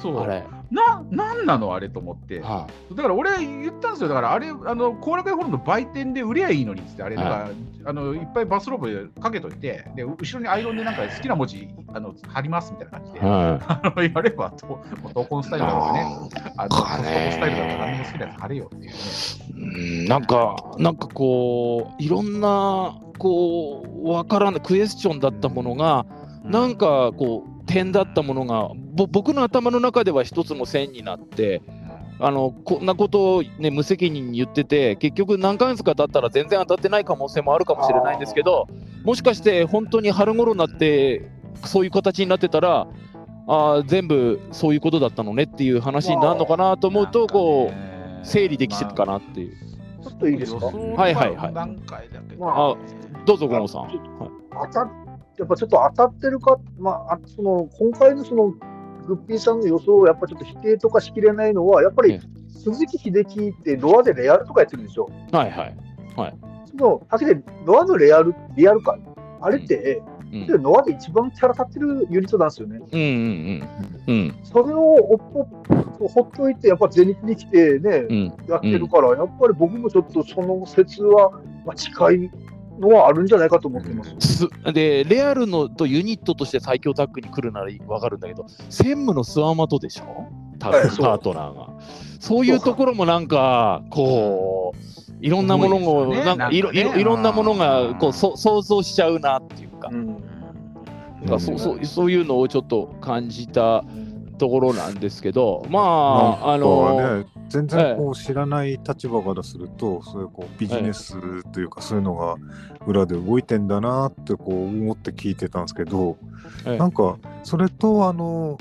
そうあれな、なんなのあれと思って。はだから俺言ったんですよ。だからあれ、あの、後楽園ホールの売店で売りゃいいのにっつって、あれ、だから、あの、いっぱいバスローブかけといて、で、後ろにアイロンでなんか好きな文字、あの、貼りますみたいな感じで、い。はあのやれば、と、闘魂スタイルだとかね、あの、闘魂スタイルだとか何でも好きなやつ貼れよっていうね。い。うんなんか、なんかこう、いろんな、こう、わからないクエスチョンだったものが、なんかこう、点だったものが、ぼ僕の頭の中では一つの線になって、あのこんなことを、ね、無責任に言ってて、結局何ヶ月か経ったら全然当たってない可能性もあるかもしれないんですけど、もしかして本当に春頃になって、そういう形になってたら、あー全部そういうことだったのねっていう話になるのかなと思うと、こう、整理できてるかなっていう。ちょっといいですか？はいはいはい。段階だけああどうぞ、ゴンさん。はい。当たっやっぱちょっと当たってるか、まあ、あその今回のそのグッピーさんの予想をやっぱちょっと否定とかしきれないのは、やっぱりえ鈴木秀樹ってロアでレアルとかやってるんですよ。はいはい。そのはっきりロアのレアル、リアルか、あれって、うんでノアで一番キャラ立ってるユニットなんですよね。うんうんうん。うんそれをおっぽほっといて、やっぱゼニフに来てね、うん。やってるから、やっぱり僕もちょっとその説は、まあ、近いのはあるんじゃないかと思ってます。すで、レアルのとユニットとして最強タッグに来るなら分かるんだけど、専務のスワマトでしょ？タッグパートナーが。そういうところもなんか、こう、いろんなものを、ね。なんかいろね。いろいろんなものうん。がこうそ想像しちゃうなっていうか、うん。なんかそうそうそういうのをちょっと感じたところなんですけど、まあ、あなんの、全然こう知らない立場からすると、そういうこうビジネスというか、そういうのが裏で動いてんだなってこう思って聞いてたんですけど、ええなんかそれとあの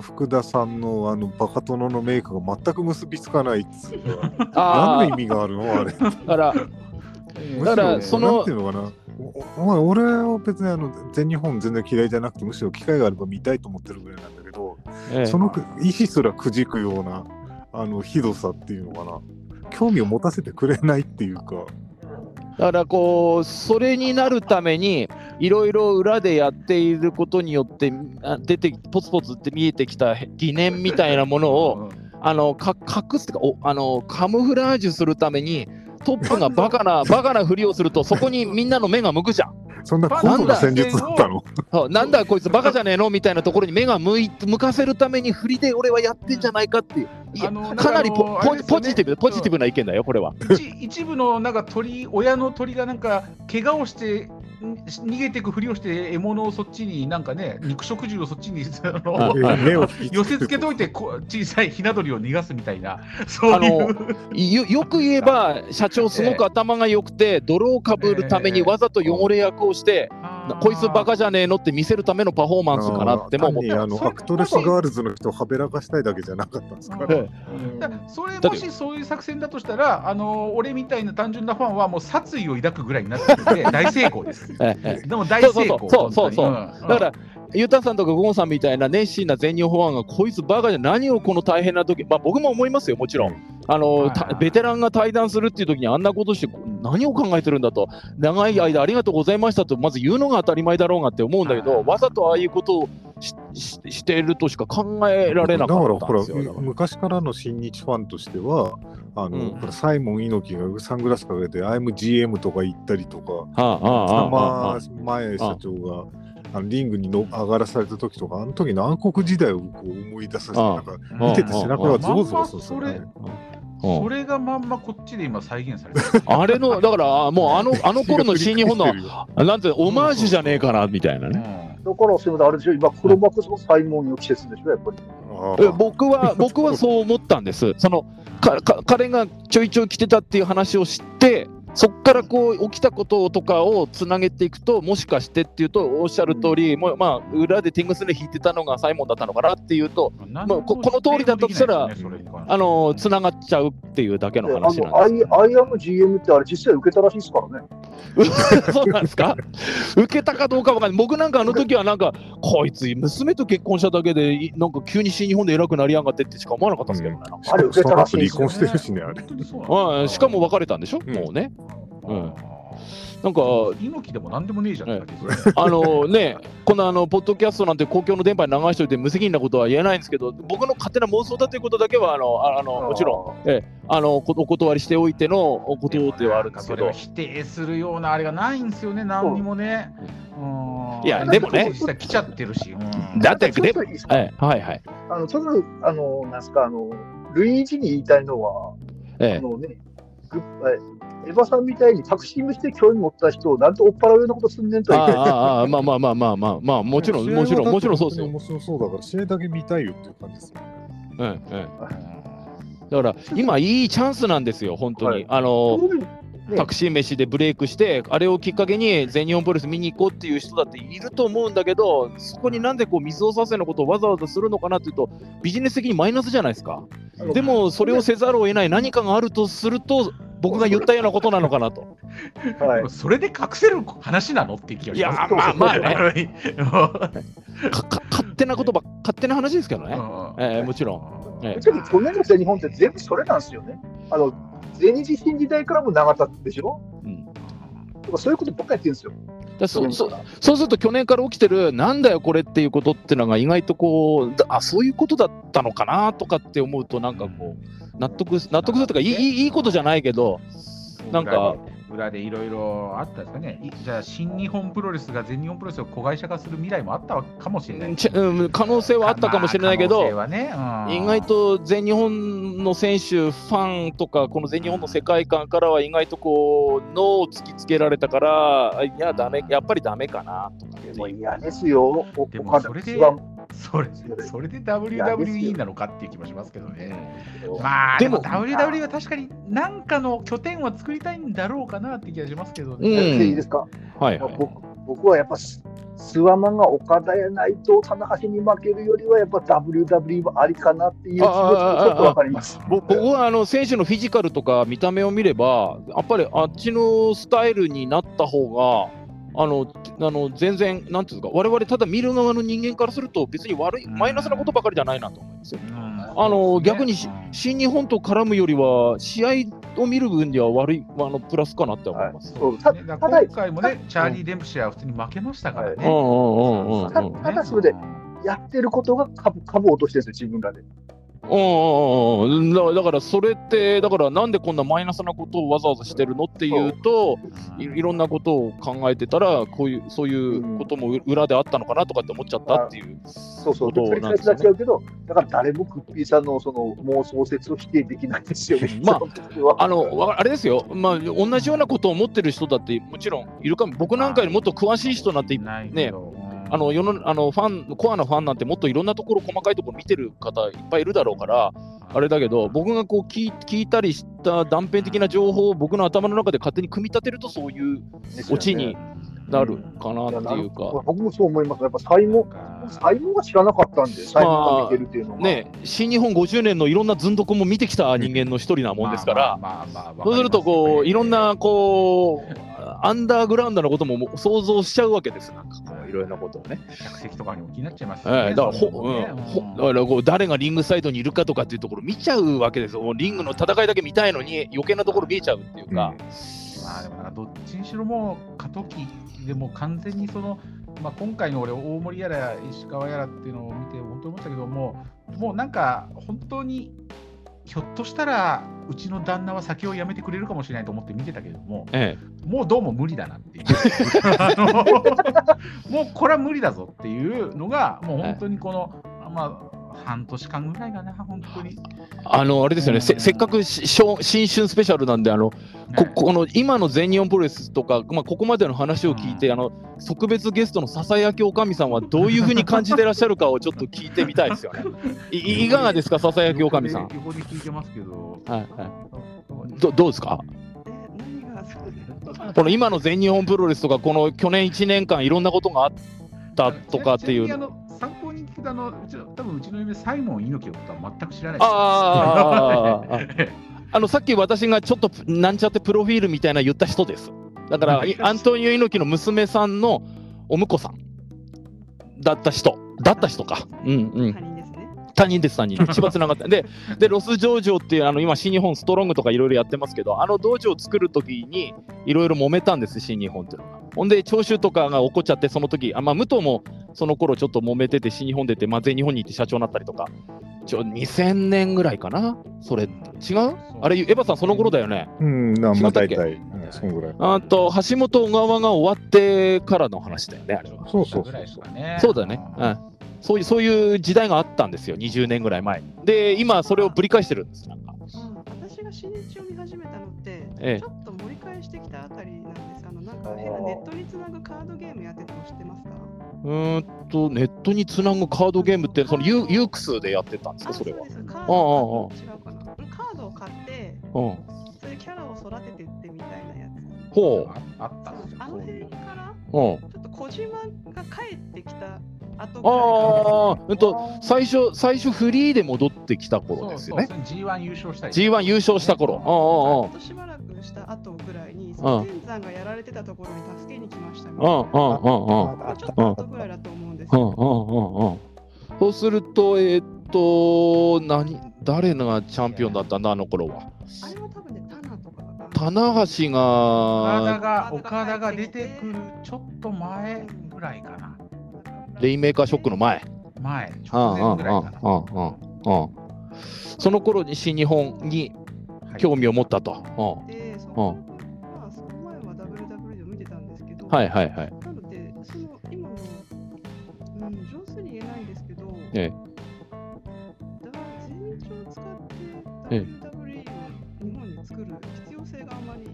福田さんのあのバカ殿のメイクが全く結びつかないっつうのは あ何の意味があるのあれ。ーだから、むだからしろそのなんていうのかな。おお前俺は別にあの全日本全然嫌いじゃなくてむしろ機会があれば見たいと思ってるぐらいなんだええ。その意思すらくじくようなあのひどさっていうのかな。興味を持たせてくれないっていうか。だからこうそれになるためにいろいろ裏でやっていることによってあ出てポツポツって見えてきた疑念みたいなものをあのか隠すとかおあのカムフラージュするためにトップがバカなバカなふりをするとそこにみんなの目が向くじゃん。そんな高度な戦術だったの？そう。なんだこいつバカじゃねえの？みたいなところに目が向い向かせるために振りで俺はやってんじゃないかっていう。かなりポポポジティブポジティブな意見だよこれは。一一部のなんか鳥親の鳥がなんか怪我をしてん逃げていくふりをして獲物をそっちになんかね肉食獣をそっちに寄せつけといてこ小さいひな鳥を逃がすみたいな。そういう。よよく言えば社長すごく頭が良くて泥をかぶるためにわざと汚れ役をしてこいつバカじゃねえのって見せるためのパフォーマンスかなっても思っ単にた。あのアクトレスガールズの人をはべらかしたいだけじゃなかったんですから。それもしそういう作戦だとしたら、あの俺みたいな単純なファンはもう殺意を抱くぐらいになってるんで 大成功です。ええ。でも大成功。そうそうそうそう。だから、ゆうたさんとかゴンさんみたいな熱心な全日本ファンが、こいつバカじゃ何をこの大変な時、まあ僕も思いますよ、もちろん。あの、ベテランが対談するっていう時にあんなことして何を考えてるんだと、長い間ありがとうございましたと、まず言うのが当たり前だろうがって思うんだけど、はい。わざとああいうことをしししているとしか考えられなかだからほらったんですよ。だから昔からの新日ファンとしてはあの、うん。ほらサイモン猪木がサングラスかけて「IMGM」とか言ったりとかはあはあはあ前社長があのリングにの上がらされた時とかあの時の暗黒時代をこう思い出させてなんか見てて背中がゾワゾワするんですよね。うんそれがまんまこっちで今再現されてる。あれの、だから、もうあの あの頃の新日本の、なんて、オマージュじゃねえかなみたいなね。だから、すみません、あれでしょ、今、黒幕のサイモンの季節でしょ、やっぱり。あえ僕は 僕はそう思ったんです。そのかか彼がちょいちょい来てたっていう話を知って、そこからこう起きたこととかをつなげていくと、もしかしてっていうと、おっしゃる通り、もうまあ裏でテングスで弾いてたのがサイモンだったのかなっていうと、まもうここの通りだとしたらあのつながっちゃうっていうだけのあ話なんの、アイです。アイアム GM ってあれ、実際受けたらしいですからね。そうなんですか？受けたかどうかわかんない。僕なんかあの時はなんか、こいつ娘と結婚しただけで、いなんか急に新日本で偉くなりやがってってしか思わなかったですけどね。なんかあれ受けたらしいですよ離婚してるしね、あれ。はいしかも別れたんでしょ、うんもうね。うん。なんか、猪木でもなんでもねえじゃん。あのね、このあのポッドキャストなんて公共の電波に流しておいて無責任なことは言えないんですけど、僕の勝手な妄想だということだけは、あのああのもちろん、ええ。あのこお断りしておいてのことではあるんですけど。否定するようなあれがないんですよね、何にもね。う。んいやでもね。実際来ちゃってるし。うん。だって、はいはい。あのちょっと、あの、なんすか、あの、類似に言いたいのは、えあのね、グエヴァさんみたいにタクシームして興味持った人をなんと追っ払うようなことすんねんとああああ、まあまあまあまあまあ、まあ、もちろん、もちろん、もちろんそうですよ。面白そうだから、試合だけ見たいよっていう感じですよね。ええええだから、今、いいチャンスなんですよ、本当に。はいあのねタクシー飯でブレイクして、あれをきっかけに全日本プロレス見に行こうっていう人だっていると思うんだけど、そこになんでこう水を差せのことをわざわざするのかなっていうと、ビジネス的にマイナスじゃないですか。でも、それをせざるを得ない何かがあるとすると、僕が言ったようなことなのかなと。はい、それで隠せる話なのって気がいやします。まあまあね ね。かか勝手なことば勝手な話ですけどね。ええもちろん。え去年の全日本って全部それなんですよね。あの全日新時代からも長かったでしょ？うん。とかそういうことばっかりやってるんですよ。だそそそうすると去年から起きてるなんだよこれっていうことってのが意外とこうだあそういうことだったのかなとかって思うとなんかこう納得納得するとかいいいいいいことじゃないけどなんか裏でいろいろあったんですかね。いじゃあ、新日本プロレスが全日本プロレスを子会社化する未来もあったかもしれない。ちうん可能性はあったかもしれないけど、まあ可能性はねうん意外と全日本の選手、ファンとか、この全日本の世界観からは意外とこう、脳を突きつけられたから、いや、ダメやっぱりダメかなとかいうもう嫌ですよ。おでもそれでそれそれで WWE なのかっていう気もしますけどね。ままあ、でもでも WWE は確かに何かの拠点を作りたいんだろうかなって気がしますけどうね。んいいですか、はいはい。僕僕はやっぱススワマンが岡田やないと田中氏に負けるよりはやっぱ WWE はありかなっていう気持ちもちょっとわかります。ぼ僕はあの選手のフィジカルとか見た目を見れば、やっぱりあっちのスタイルになった方が、あのあの全然、なんていうんですか、我々ただ見る側の人間からすると、別に悪い、マイナスなことばかりじゃないなと思うんですよ。うんあの逆にうん新日本と絡むよりは、試合を見る分には悪い、あのプラスかなって思います。そうたね今回もね、チャーリー・デンプシーは普通に負けましたからね。うんうんうんうんたただそれでやってることが株株を落としてるんですよ、自分らで。うんうんうんうん。だだからそれって、だからなんでこんなマイナスなことをわざわざしてるのっていうと、いいろんなことを考えてたら、こういうそういうことも裏であったのかなとかって思っちゃったっていう。そうそう、こと繰り返しになっちゃうけど、だから誰もクッピーさんのその妄想説を否定できないんですよ。ね。まああのわあれですよ、まあ、同じようなことを思ってる人だってもちろんいるかも、僕なんかよりもっと詳しい人なんて、ないねあの世のあのファンコアなファンなんてもっといろんなところ、細かいところ見てる方いっぱいいるだろうから、あれだけど、僕がこう聞い聞いたりした断片的な情報を僕の頭の中で勝手に組み立てると、そういうオチになるかなっていうか。僕もそう思います。やっぱ才能、才能が知らなかったんで、才能が見てるっていうのが。ね、新日本50年のいろんなずんどこも見てきた人間の一人なもんですから、まあまあまあまあそうするとこういろんなこうアンダーグラウンドなことも想像しちゃうわけですなんかこういろいろなことをね。客席とかにも気になっちゃいますねえだからほ、そううんねほだからこう誰がリングサイドにいるかとかっていうところ見ちゃうわけですよ。もうリングの戦いだけ見たいのに余計なところ見えちゃうっていうか。まあでもなんかどしろもう過渡期でもう完全にその、まあ、今回の俺大森やら石川やらっていうのを見て本当に思ったけどもうもうなんか本当にひょっとしたらうちの旦那は酒をやめてくれるかもしれないと思って見てたけれどもえもうどうも無理だなっていう。もうこれは無理だぞっていうのがもう本当にこの、まあ半年間ぐらいかな本当に、えあのあれですよね、せせっかくし新春スペシャルなんであのここの今の全日本プロレスとか、まあ、ここまでの話を聞いて、うんあの特別ゲストのささやきおかみさんはどういうふうに感じてらっしゃるかをちょっと聞いてみたいですよね。いいいかがですか、ささやきおかみさん。横で聞いてますけど、はいはい、どどうですかこの今の全日本プロレスとか、この去年1年間、いろんなことがあったとかっていう。とあのうちの多分うちの嫁サイモン猪木のことは全く知らないああああああのさっき私がちょっとなんちゃってプロフィールみたいな言った人です。だから、いアントニオ猪木の娘さんのお婿さんだった人、だった人か。うんうん。他人ですね。他人です、他人。千葉つながって。で、でロス上場っていう、あの今、新日本ストロングとかいろいろやってますけど、あの道場を作るときにいろいろ揉めたんです、新日本っていうのが。ほんで、徴収とかが起こっちゃって、その時あまあ、武藤もその頃ちょっと揉めてて、新日本出て、まあ、全日本に行って社長になったりとか、ちょ2000年ぐらいかな、それ、違う？あれ、エヴァさん、その頃だよね。うん、まあ大体、うん、そんぐらい。あと、橋本小川が終わってからの話だよね、あれは。そうそうそう。そうだね。うん。そういう、そういう時代があったんですよ、20年ぐらい前に。で、今、それをぶり返してるんです、なんか。うん私が新日を見始めたのって、ええちょっか変なネットにつなぐカードゲームやってたの知ってますか？うーんと、ネットにつなぐカードゲームって、そのユユークスでやってたんですか、それはう。です。カーああドを違うかな。カードを買って、うん。それでキャラを育ててってみたいなやつ。ほああったあの辺。から、う。うん。ちょっと小島が帰ってきた後ぐらいああ、うんと、最初、最初フリーで戻ってきた頃そうですよね。そうですね。G1 優勝したり。G1 優勝した頃。あとしばらくした後ぐらいに、その天山がやられてたところに助けに来ましたみたいな。うんうんうんうんうん。あちょっと後ぐらいだと思うんですよ。うんうんうんうん。そうすると、えーっと、何、誰がチャンピオンだったんだ、あの頃は？あれは多分ね、タナとかが。棚橋岡田が、が岡田が出てくるちょっと前ぐらいかな。レインメーカーショックの前。前、前ぐらいかな。うんうんうん。その頃に新日本に興味を持ったと。うんで、その、まあ、その前は WW でも見てたんですけど、はいはいはい。なので、その今の、うん、上手に言えないんですけど、ええだから全日を使ってええ WWE を日本に作る必要性があまり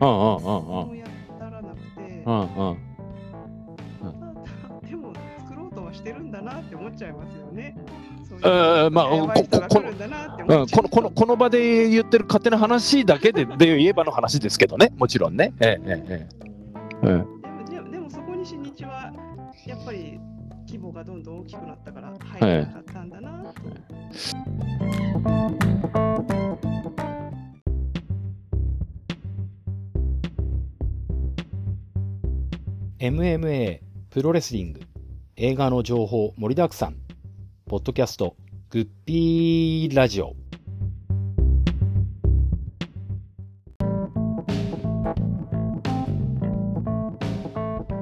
うんうんうんうん。思い当たらなくて、うんうん。してるんだなって思っちゃいますよね。そういうえーまあこのこのこの場で言ってる勝手な話だけで で言えばの話ですけどね、もちろんね。えええええええでもでもでもそこに新日はやっぱり規模がどんどん大きくなったから入れなかったんだなと。MMA プロレスリング映画の情報盛りだくさん。ポッドキャストグッピーラジオ。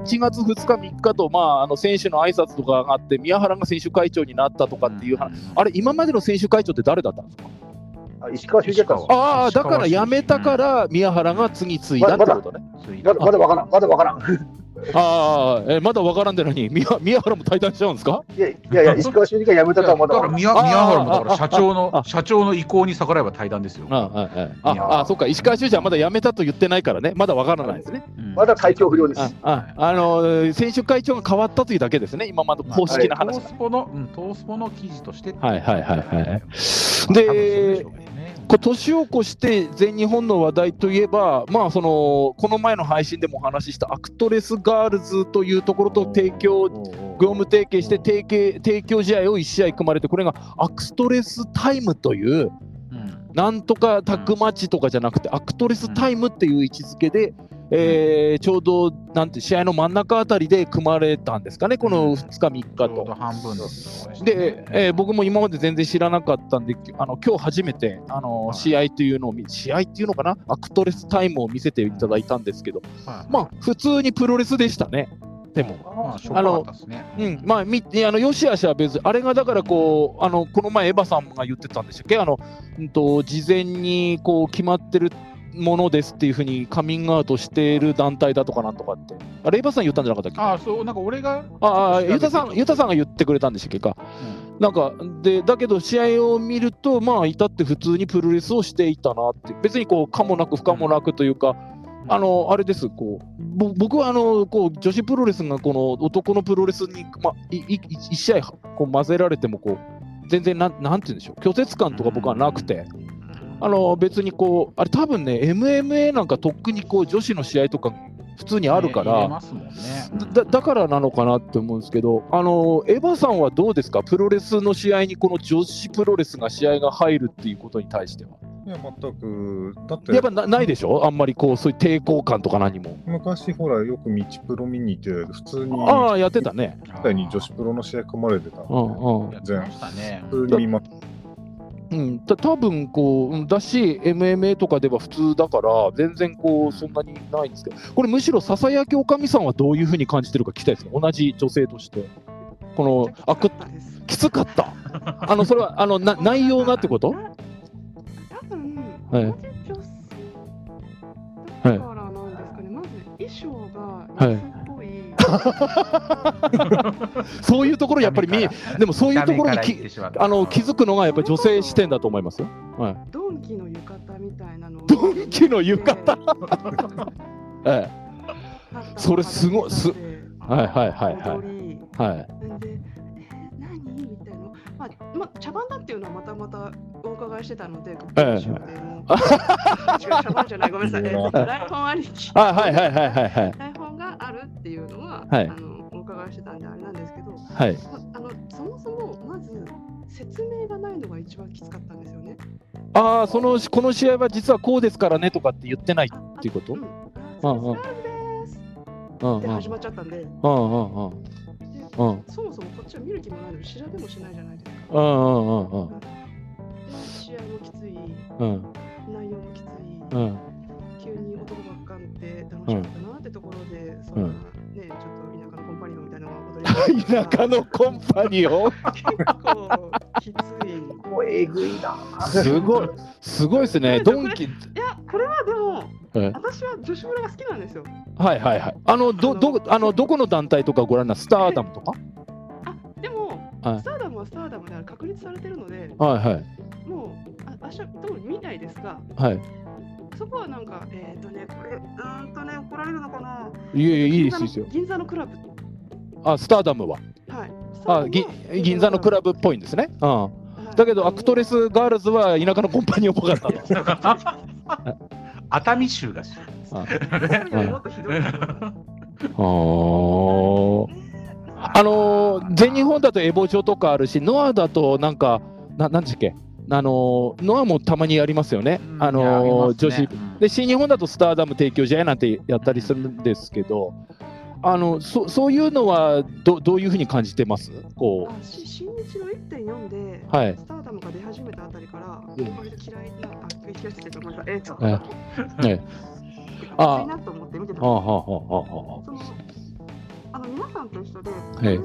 1月2日、3日と、まあ、あの選手の挨拶とかがあって、宮原が選手会長になったとかっていう話、あれ、今までの選手会長って誰だったんですか？あ石川修司だったんああ、だから辞めたから、宮原が次継いだってことね。まだまだわからん、まだわからん。ああ、えまだわからんでのに、宮宮原も退団しちゃうんですか？いやいやいや、石川修司が辞めたとはまだだから。宮宮原もだから社長あの社長の意向に逆らえば対談ですよ。あああああ、そっか、石川修司はまだ辞めたと言ってないからね、まだわからないですね。うんまだ体調不良です。あああの選手会長が変わったというだけですね、今まで公式なト話ースポの、うん、トースポの記事として。はいはいはいはいでで年を越して全日本の話題といえば、まあ、そのこの前の配信でもお話ししたアクトレスガールズというところと提供、業務提携して提携提供試合を1試合組まれて、これがアクトレスタイムという、うん。なんとかタッグマッチとかじゃなくて、アクトレスタイムっていう位置づけで、えーちょうどなんて試合の真ん中あたりで組まれたんですかね、この2日、3日と。半分のところしたねで、えー僕も今まで全然知らなかったんで、あの今日初めてあのはい。試合というのを見、試合っていうのかな、アクトレスタイムを見せていただいたんですけど、はい。まあ、普通にプロレスでしたね、でも。まあ、しょうん、まあ、みあの、よしあしは別に、あれがだからこう、あの、この前エヴァさんが言ってたんでしたっけ？あの、うんと、事前にこう、決まってるものですっていうふうにカミングアウトしている団体だとかなんとかって。あれ、エヴァさん言ったんじゃなかったっけ？ああ、そう、なんか俺が。ああ、ゆたさん、ゆた。さんが言ってくれたんでしたっけか？なんか、で、だけど試合を見ると、まあ、至って普通にプロレスをしていたなって、別にこう、かもなく不可もなくというか、あの、あれです、こう、ぼ僕はあの、こう、女子プロレスがこの男のプロレスに、まあ、いい一試合こう混ぜられても、こう、全然なん、なんて言うんでしょう、拒絶感とか僕はなくて、あの、別にこう、あれ多分ね、MMA なんかとっくにこう、女子の試合とか普通にあるから、ますもんね。だだからなのかなって思うんですけど、あのエヴァさんはどうですか、プロレスの試合にこの女子プロレスが試合が入るっていうことに対しては。いや、全く。だって、やっぱなないでしょ？あんまりこう、そういう抵抗感とか何も。昔ほら、よく道プロ見に行って、普通に、ああ、やってたね。みたいに女子プロの試合組まれてたうのんうんや。ってましたね。普通に見まうん、た多分こううんだし、MMA とかでは普通だから、全然こうそんなにないんですけど、これ、むしろささやきおかみさんはどういうふうに感じてるか聞きたいですね、同じ女性として。このあくきつかった。あのそれはあのな内容がってこと？多分、はい。同じ女性だからなんですかね、まず衣装が安っぽい、そういうところやっぱり見でもそういうところにきあの気づくのがやっぱり女性視点だと思いますよ。はい、ドンキの浴衣みたいなのを。ドンキの浴衣。えそれすごいすはいはいはいはい。はい。で、えー何？みたいな、まあ、まあ、茶番だっていうのはまたまたお伺いしてたので、ええ。茶番じゃない、ごめんなさい、えーと台本ありき。あはいはいはいはいはい。台本があるっていうのは、はい。あのお伺いしてたんであれなんですけど、はい。まあのそもそもまず説明がないのが一番きつかったんですよね。ああそのこの試合は実はこうですからねとかって言ってないあっていうこと？うん、うんです。うんうん。って始まっちゃったんで、でうんうんうん。うん。そもそもこっちは見る気もないのに調べもしないじゃないですか。うんうんうんで試合もきつい、うん。内容もきつい、うん。急に男ばっかんって楽しかっころで、そん。なね、ちょっと田舎のコンパニオンみたいなのが踊 り田舎のコンパニオン？結構きつい。もうえぐいな。すごい。すごいですね。ドンキ。いや、これはでも、え私は女子村が好きなんですよ。はいはいはい。あのどどあのどこの団体とかご覧なスターダムとか？あでも、はい。スターダムはスターダムで確立されてるので、はいはい。もう、あ私は特に見ないですが、はいそこはなんか、えっ、ー、とね、これ、うーんとね、怒られるのかな？いやいやいいですよ銀座のクラブ。あスターダムは？はい。あぎ銀座のクラブっぽいんですねうんだけどアクトレスガールズは田舎のコンパニオンっぽかったの熱海州がし。あブ。もっとひどい。あーあのー全日本だとエボジョとかあるし、ノアだとなんか、ななんでしたっけ、あのーノアもたまにやりますよね、あのー女子。で、新日本だとスターダム提供試合なんてやったりするんですけど、あのそそういうのはどどういうふうに感じてます？こあし新日の1.4で、はい。スターダムが出始めたあたりから、うん。割と嫌いな、あ、嫌いって言ってごめんなさい、えっ、と、えう、ね、ああいなと思って見てたはあ、んですあのあの皆さんと一緒で、い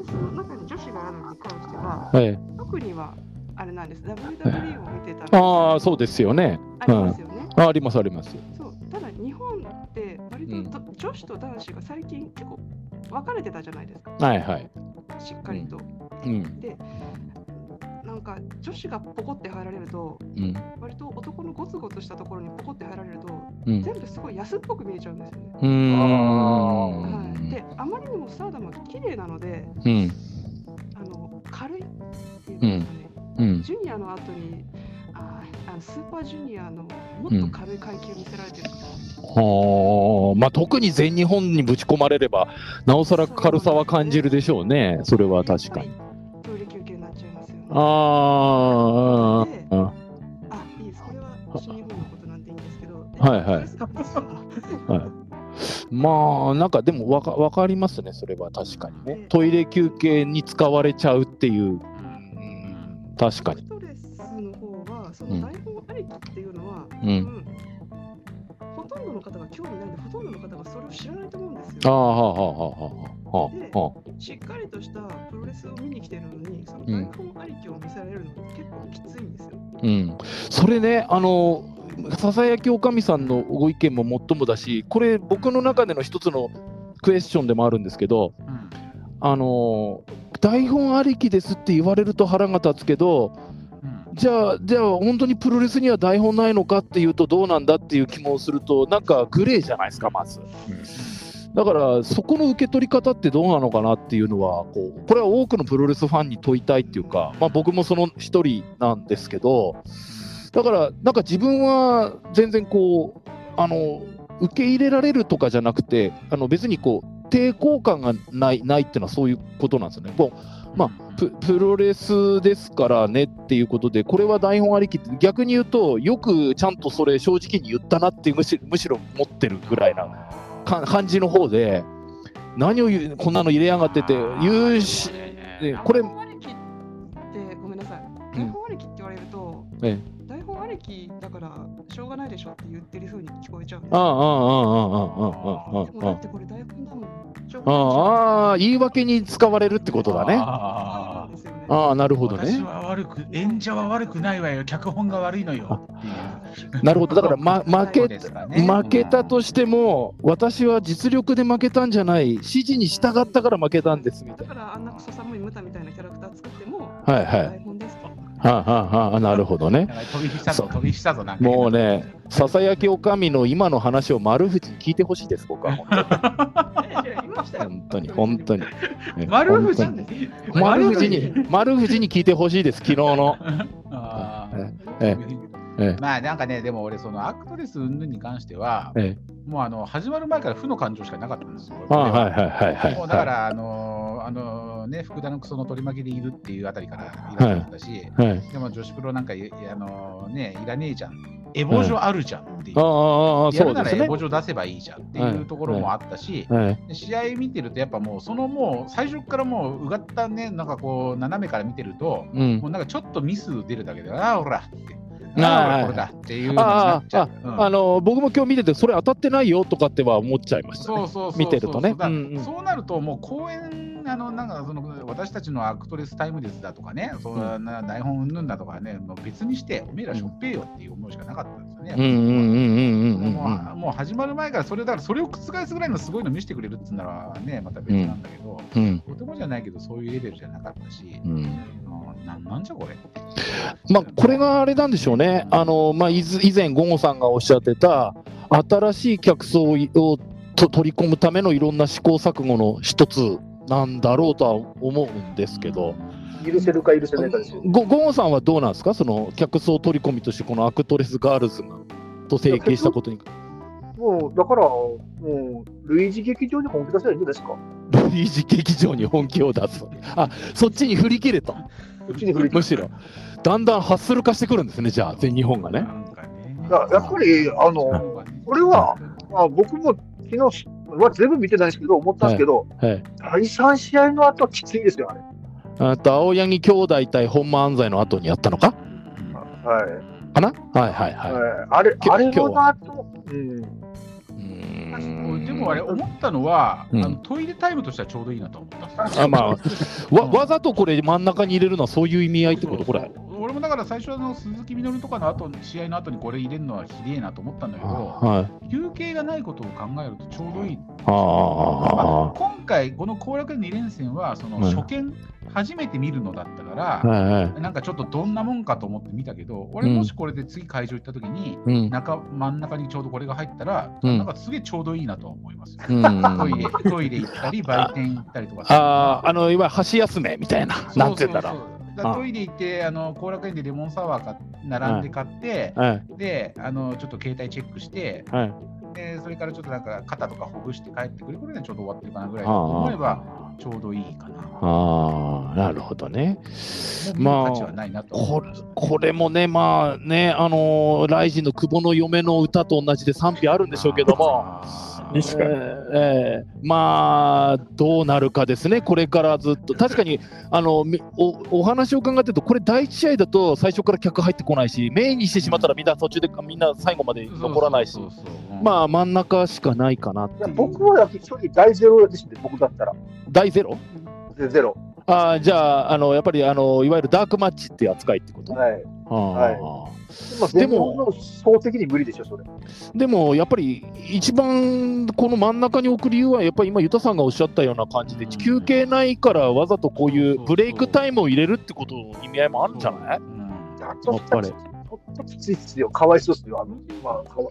その中に女子があるのに関しては、あ、はい、特にはあれなんです、WWE を見てたら、ああ、そうですよね。ありますよね。ああります、あります。そうただ日本って割とど、女子と男子が最近結構分かれてたじゃないですか、はいはい。しっかりと。うん、で、なんか女子がポコって入られると、うん、割と男のゴツゴツしたところにポコって入られると、うん。全部すごい安っぽく見えちゃうんですよね。うーん。はい、で、あまりにもスターダムが綺麗なので、うん、あの軽いっていうかね、うん。ジュニアの後にあーあのスーパージュニアのもっと軽い階級見せられてる、はあ、まあ特に全日本にぶち込まれれば、なおさら軽さは感じるでしょうね。それは確かに。トイレ休憩になっちゃいますよね。あであ、あ、いいです。これは新日本のことなんでいいんですけど。はいはいはい。まあなんかでもわかわかりますね、それは確かにね。トイレ休憩に使われちゃうっていう、うん確かにス。トレスの方は、その台本ありきっていうのは、うんうんほとんどの方が興味ないんで、ほとんどの方がそれを知らないと思うんですよ。ああ、はあ、はあ、はあ、はあ、はあ。しっかりとしたプロレスを見に来てるのに、その台本ありきを見せられるのって結構きついんですよ。うん、それね、あのささやきおかみさんのご意見ももっともだし、これ、僕の中での一つのクエスチョンでもあるんですけど、うんあの台本ありきですって言われると腹が立つけど、うんじゃあ、じゃあ本当にプロレスには台本ないのかっていうと、どうなんだっていう気もすると、なんかグレーじゃないですか、まず。だから、そこの受け取り方ってどうなのかなっていうのは、こうこれは多くのプロレスファンに問いたいっていうか、まあ、僕もその一人なんですけど、だから、なんか自分は全然こう、あの受け入れられるとかじゃなくて、あの別にこう抵抗感がないないっていうのはそういうことなんですよね。こうまあ、ププロレスですからねっていうことで、これは台本ありきって、逆に言うと、よくちゃんとそれ、正直に言ったなってむしむしろ思ってるぐらいなか感じの方で、何を言うこんなの入れやがってて、言うし、でこれ台本ありきって、ごめんなさい。台本ありきって言われると、え台本ありきだからしょうがないでしょって言ってる風に聞こえちゃうんですああ、ああ、ああ、ああ、ああ、でもだあってこれ台本だもん。しょうあ、がないでしょああ、言い訳に使われるってことだね。あああ、なるほど私ね。は悪く、演者は悪くないわよ、脚本が悪いのよ。なるほど、だから、ま、負けね負けたとしても、私は実力で負けたんじゃない、指示に従ったから負けたんですみたいだからあんなクソ寒いムタみたいなキャラクター作っても、な。はいはい。台本ですと。はあ、はあはあ、なるほどね。もうね、ささやきおかみの今の話を丸藤に聞いてほしいです、僕は。ましたよ。当に、本当に。ね丸藤に丸藤に、丸藤に聞いてほしいです、昨日の。あーええまあなんかね、でも俺、そのアクトレス云々に関しては、えもうあの始まる前から負の感情しかなかったんですよ。はいはいはいはい。もうだから、あのあのね、福田のクソの取り巻きでいるっていうあたりからいらっしゃったし、はい。でも女子プロなんかいいあの、ね、いらねえじゃん。エボジョあるじゃんっていう。ああああ、やるならエ。ボジョ出せばいいじゃんっていうところもあったし、はい。で試合見てると、やっぱもう、そのもう、最初からもう、うがったね、なんかこう、斜めから見てると、うんも。うなんかちょっとミス出るだけで、ああ、ほらって、ああああ、これだっていうのになあっちゃあう。うん。あの僕も今日見てて、それ当たってないよとかっては思っちゃいました、ね。そうそうそう見てるとね。そうなると、もう公演、あのなんかその私たちのアクトレスタイムですだとかね、そうな台本云々だとかね、もう別にして、おめえらしょっぺえよっていう思いしかなかったんですよね。うんうんうんうんうんうんもう始まる前からそれだからそれを覆すぐらいのすごいの見せてくれるって言うならねまた別なんだけど、うん。もじゃないけどそういうレベルじゃなかったし、うん。うんななんじゃこれ？まあ、これがあれなんでしょうね、あのまあ、以前、ゴゴさんがおっしゃってた、新しい客層をと取り込むためのいろんな試行錯誤の一つなんだろうとは思うんですけど、許せるか許せないかですよ。ゴゴゴさんはどうなんですか、その客層取り込みとして、このアクトレスガールズがと提携したことに、もう、だから、もう、類似劇場に本気出せばいいんですか？類似劇場に本気を出す、あそっちに振り切れと、こっちに振り切むしろ、だんだんハッスル化してくるんですね、じゃあ、全日本がね。ね。ややっぱりあのこれはまあ、僕も昨日は全部見てないんですけど、思ったんですけど、はい、第3試合の後はきついですよ、あれ。あと青柳兄弟対本間安西の後にやったのか？はい。かな？はいはいはい。はい、あれ、今日あれの後、うん。でもあれ思ったのは、うんあのトイレタイムとしてはちょうどいいなと思ったあまあわわざとこれ真ん中に入れるのはそういう意味合いってこと？これ。俺もだから最初の鈴木みのるとかの後試合の後にこれ入れるのはひでえなと思ったんだけど、はい。休憩がないことを考えるとちょうどいい。あ。今回、この後楽園2連戦はそのうん初見、初めて見るのだったから、はいはい。なんかちょっとどんなもんかと思って見たけど、俺うんもしこれで次会場行った時に、うん。中真ん中にちょうどこれが入ったら、うんなんかすげえちょうどいいなと思いますよ。うん、トイレトイレ行ったり、売店行ったりとか。ああ、あの、いわゆる箸休めみたいな。なんて言うんだろう。トイレ行って、あの後楽園でレモンサワーか並んで買って、はい。であのちょっと携帯チェックして、はい。でそれからちょっとなんか肩とかほぐして帰ってくるぐらいでちょうど終わってるかなぐらいだと思えばちょうどいいかな。ああ、なるほどね。もう見る価値はないなと思これこれもね、まあね、あのーライジンの久保の嫁の歌と同じで賛否あるんでしょうけども。あーえーえーまあ、どうなるかですね、これからずっと、確かにあのみおお話を伺ってると、これ、第一試合だと最初から客入ってこないし、メインにしてしまったら、みんな途中でみんな最後まで残らないし。まあ、真ん中しかないかなっ僕は正直大ゼロですね、僕だったら。第ゼロ？でゼロ。あーじゃああの、やっぱりあのいわゆるダークマッチっていう扱いってこと、はい。はいまあ、でも、の総的に無理でしょ、それ。でもやっぱり一番この真ん中に置く理由は、やっぱり今、ユタさんがおっしゃったような感じで、休憩ないからわざとこういうブレイクタイムを入れるってことの意味合いもあるんじゃないやっぱりとちょっときついっすよ。かわいそうっすよ。あの、まあ、かわ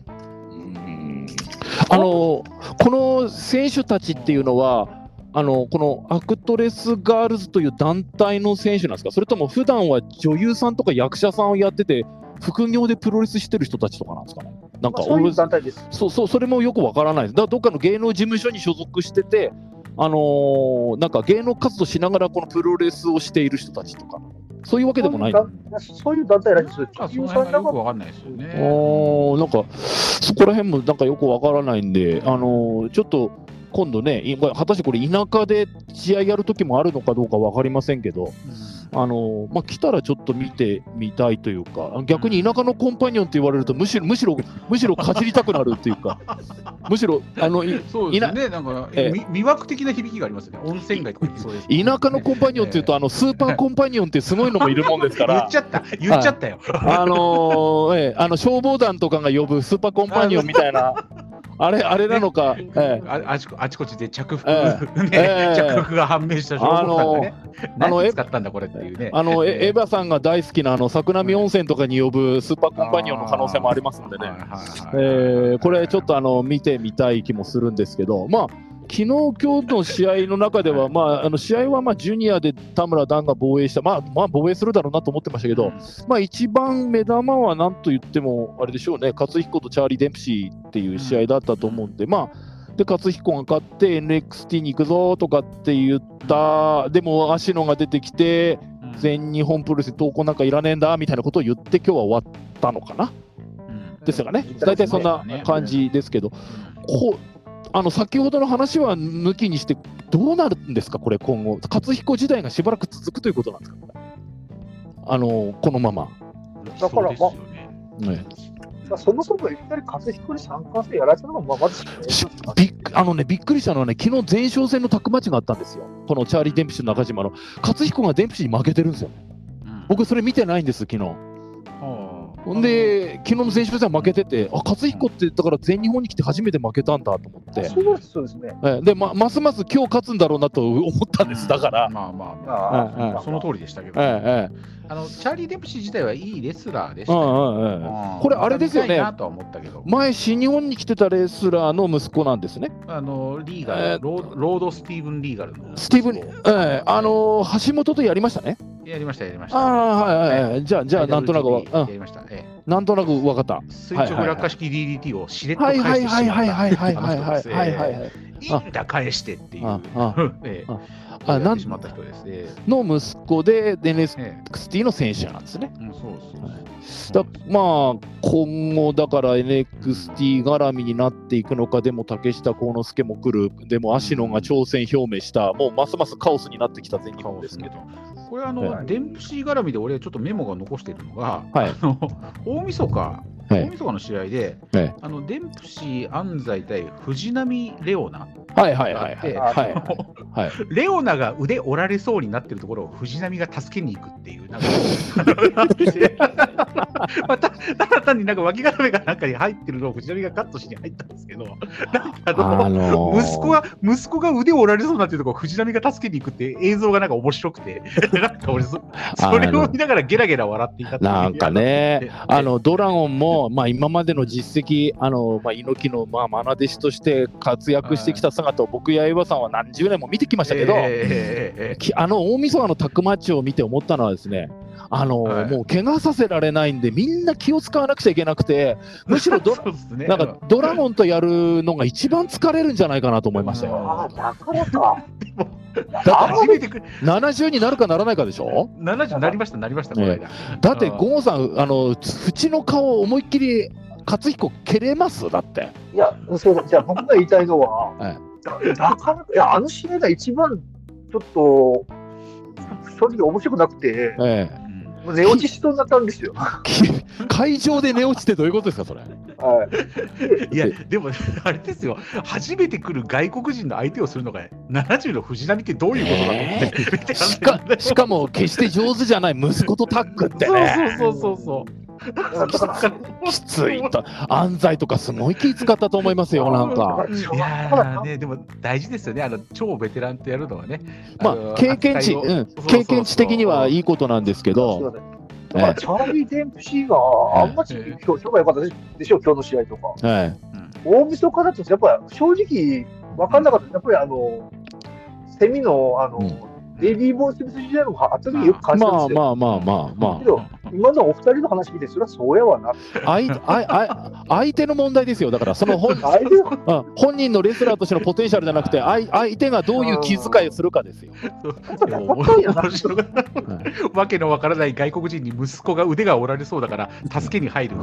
あのこの選手たちっていうのは、あのこのアクトレスガールズという団体の選手なんですか、それとも普段は女優さんとか役者さんをやってて、副業でプロレスしてる人たちとかなんですかね。なんかまあそういう俺団体です。そうそうそれもよくわからないです。だからどっかの芸能事務所に所属してて、あのーなんか芸能活動しながらこのプロレスをしている人たちとか、そういうわけでもない。そういう団体らしいですよ。あその辺がよくわかんないですよね。おーなんかそこら辺もなんかよくわからないんで、あのーちょっと今度ね、い果たしてこれ、田舎で試合やるときもあるのかどうか分かりませんけど、あのーまあ、来たらちょっと見てみたいというか、逆に田舎のコンパニオンって言われると、むしろむしろむしろかじりたくなるっていうか、むしろあのいそうですよね。なんか、ええみ魅惑的な響きがありますよね。温泉街とかそうです。田舎のコンパニオンっていうと、あのスーパーコンパニオンってすごいのもいるもんですから言っち。ゃった。言っちゃったよ。あのーええ、あの消防団とかが呼ぶスーパーコンパニオンみたいな、あれあれなのか、ええ。ああちこあちこちで着服、えね。ええ。着服が判明した消防団がね、あの何使ったんだこれっていうね。あのエエヴァさんが大好きなあの桜見温泉とかに呼ぶスーパーコンパニオンの可能性もありますんでね、えーこれちょっとあの見てみたい気もするんですけど、まあ昨日今日の試合の中では、まあ、あの試合はまあジュニアで田村段が防衛した、まあ、まあ防衛するだろうなと思ってましたけど、まあ、一番目玉はなんと言っても、あれでしょうね、勝彦とチャーリー・デンプシーっていう試合だったと思うんで、まあ、で勝彦が勝って NXT に行くぞとかって言った、でも芦野が出てきて、全日本プロレス投稿なんかいらねえんだみたいなことを言って、今日は終わったのかな？ですよね、大体そんな感じですけど、こうあの先ほどの話は抜きにして、どうなるんですか、これ、今後、勝彦時代がしばらく続くということなんですか、これあのこのまま。だからそうですよね。ねまあそもそもいきなり勝彦に三冠戦やられたのがまあまずしびっあのね、びっくりしたのはね、昨日前哨戦のタッグマッチがあったんですよ、このチャーリー・デンプシーの中島の、勝彦がデンプシーに負けてるんですよ、うん。僕、それ見てないんです、昨日ほんで、昨日の前哨戦は負けてて、あ勝彦って、だから全日本に来て初めて負けたんだと思って、そうですそうですね。ええでまますます今日勝つんだろうなと思ったんです、だから。まあまあ、あええええその通りでしたけど、えええあのチャーリー・デンプシー自体はいいレスラーでしたよ。んうんええうんこれあれですよね見たいなとは思ったけど、前、新日本に来てたレスラーの息子なんですね。あのリーガル、えーローロード・スティーブン・リーガルの。スティーブン、ええあのー橋本とやりましたね。やりました、やりました。ああ、はいはいはい。じゃあ、じゃあ、なんとなくやりました。ええなんとなく分かった。垂直落下式 DDT をしれっとはい返はいはいしてしまったはいはいはいはいはいはいはいはい。いいんだ、返してっていう。あなんまった人ですね。の息子で、え NXT の選手なんですね。だまあ、今後、だから NXT 絡みになっていくのか、でも竹下幸之助も来る、でも芦野が挑戦表明した、もうますますカオスになってきた全日本ですけど。これあの、はデンプシー絡みで俺ちょっとメモが残しているのが、はい。あの大晦日、はい。大晦日の試合で、はい。あのデンプシー安西対藤波レオナ、はいはいはいはい。レオナが腕折られそうになってるところを藤波が助けに行くっていう、なんか またただ単になんか脇固めがなんかに入ってるのを藤波がカットしに入ったんですけど、あのー。息子が、息子が腕を折られそうになってるところを藤波が助けに行くって映像がなんか面白くて、なんか俺そ、それを見ながらゲラゲラ笑っていたっなんかねえ、あのドラゴンも、まあ、今までの実績、あのまあ、猪木の、まあ、愛弟子として活躍してきた姿を僕や岩さんは何十年も見てきましたけど、ええええええ。きあの大晦日のタッグマッチを見て思ったのはですね、あのはいもう怪我させられないんで、みんな気を使わなくちゃいけなくて、むしろドね。なんかドラゴンとやるのが一番疲れるんじゃないかなと思いましたよ。ああ、だからか。だ初めてく70になるかならないかでしょ？70なりました、なりました、この間。だって、ゴンさん、あの縁の顔を思いっきり勝彦蹴れます？だって。いや、そうだ、じゃあ僕が言いたいのは、はいだだから、いや、あの試合が一番、ちょっと、正直面白くなくて、えうんもう寝落ちしそうになったんですよ。え、会場で寝落ちってどういうことですか、それ？はい。いや、でも、あれですよ、初めて来る外国人の相手をするのが、70の藤波ってどういうことだと思って、しかしかも、決して上手じゃない息子とタッグってね。そうそうそうそう。きついと、安西とかすごい気使ったと思いますよ、なんか。いやーね、でも大事ですよね、あの超ベテランとやるのはね。まあ、経験値、うん、経験値的にはいい。いことなんですけど、だからチャーリー・デンプシーがあんまり評判良かったでしょ、今日の試合とか。はい、大晦日だと、やっぱり正直分かんなかった。やっぱりあの、セミの、あの、うんデイビー・ボーイ・スミス時代のがあった時よく感じたんですよ。まあまあまあまあまけど、今のお二人の話聞いて、それはそうやわな。相相相相手の問題ですよ、だからその本相手うん本人のレスラーとしてのポテンシャルじゃなくて、相相手がどういう気遣いをするかですよ。わけのわからない外国人に息子が腕が折られそうだから助けに入る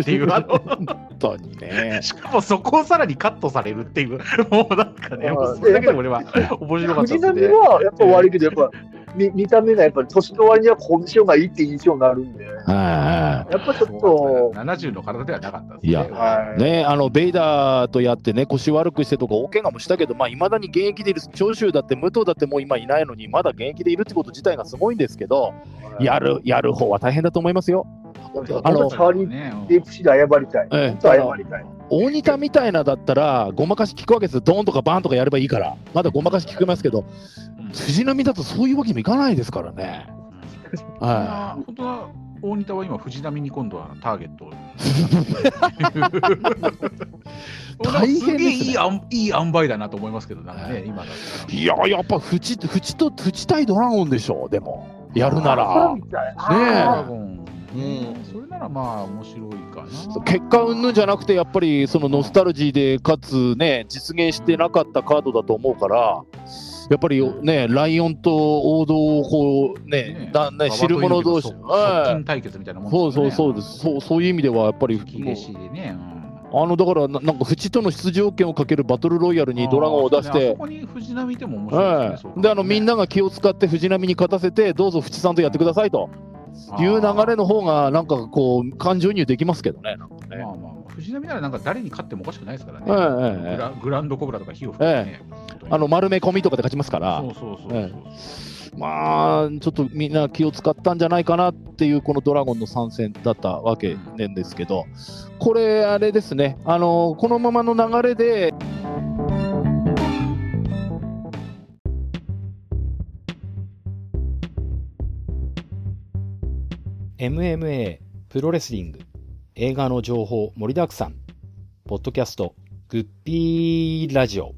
っていうあの本当にね。しかもそこをさらにカットされるっていうもうなんかねそれだけで俺は面白かったですね。はやっぱ悪いけど、やっぱ見た目がやっぱり年の割にはコンディションがいいって印象になるんで、はやっぱちょっと、70の体ではなかったですね。いやはいいね、あのベイダーとやってね、腰悪くしてとか、大怪我もしたけど、まあ、未だに現役でいる、長州だって、武藤だってもう今いないのに、まだ現役でいるってこと自体がすごいんですけど、やるやる方は大変だと思いますよ。あのあの、チャーリー・ねデープシで謝りたい。ええ謝りたい。大仁田みたいなだったら、ごまかし聞くわけですよ、ドーンとかバーンとかやればいいから、まだごまかし聞けますけど、うん藤波だとそういうわけにもいかないですからね。はあ本当は大仁田は今、藤波に今度はターゲットを。大変ですねいいあんいい塩梅だなと思いますけど、なんかね、今。い、いや、やっぱ藤藤と藤対ドラゴンでしょ、でも、やるなあら。みたいドラな。ゴンうんそれならまあ面白いかな。結果云々じゃなくて、やっぱりそのノスタルジーで、かつね、実現してなかったカードだと思うから、やっぱりね、ライオンと王道をこうね、だね知る者同士、側はい。近対決みたいなもんそうそうそううです、そうそういう意味ではやっぱり、吹き弟子でね。うん。あのだからな、なんか縁との出場権をかけるバトルロイヤルにドラゴンを出してあねこに藤波いても面白いはですね。い、であのみんなが気を使って藤波に勝たせて、どうぞ淵さんとやってくださいという流れの方が、なんかこう、感情移入できますけどね、ね。まあまあ、藤波ならなんか誰に勝ってもおかしくないですからね。はいはいはいグラグランドコブラとか火を吹いてね。本当に。あの丸め込みとかで勝ちますから。そう、そうそうそう。えまあ、ちょっとみんな気を使ったんじゃないかなっていう、このドラゴンの参戦だったわけなんですけど、これ、あれですね、あのこのままの流れで、MMA プロレスリング映画の情報盛りだくさん。ポッドキャストグッピーラジオ。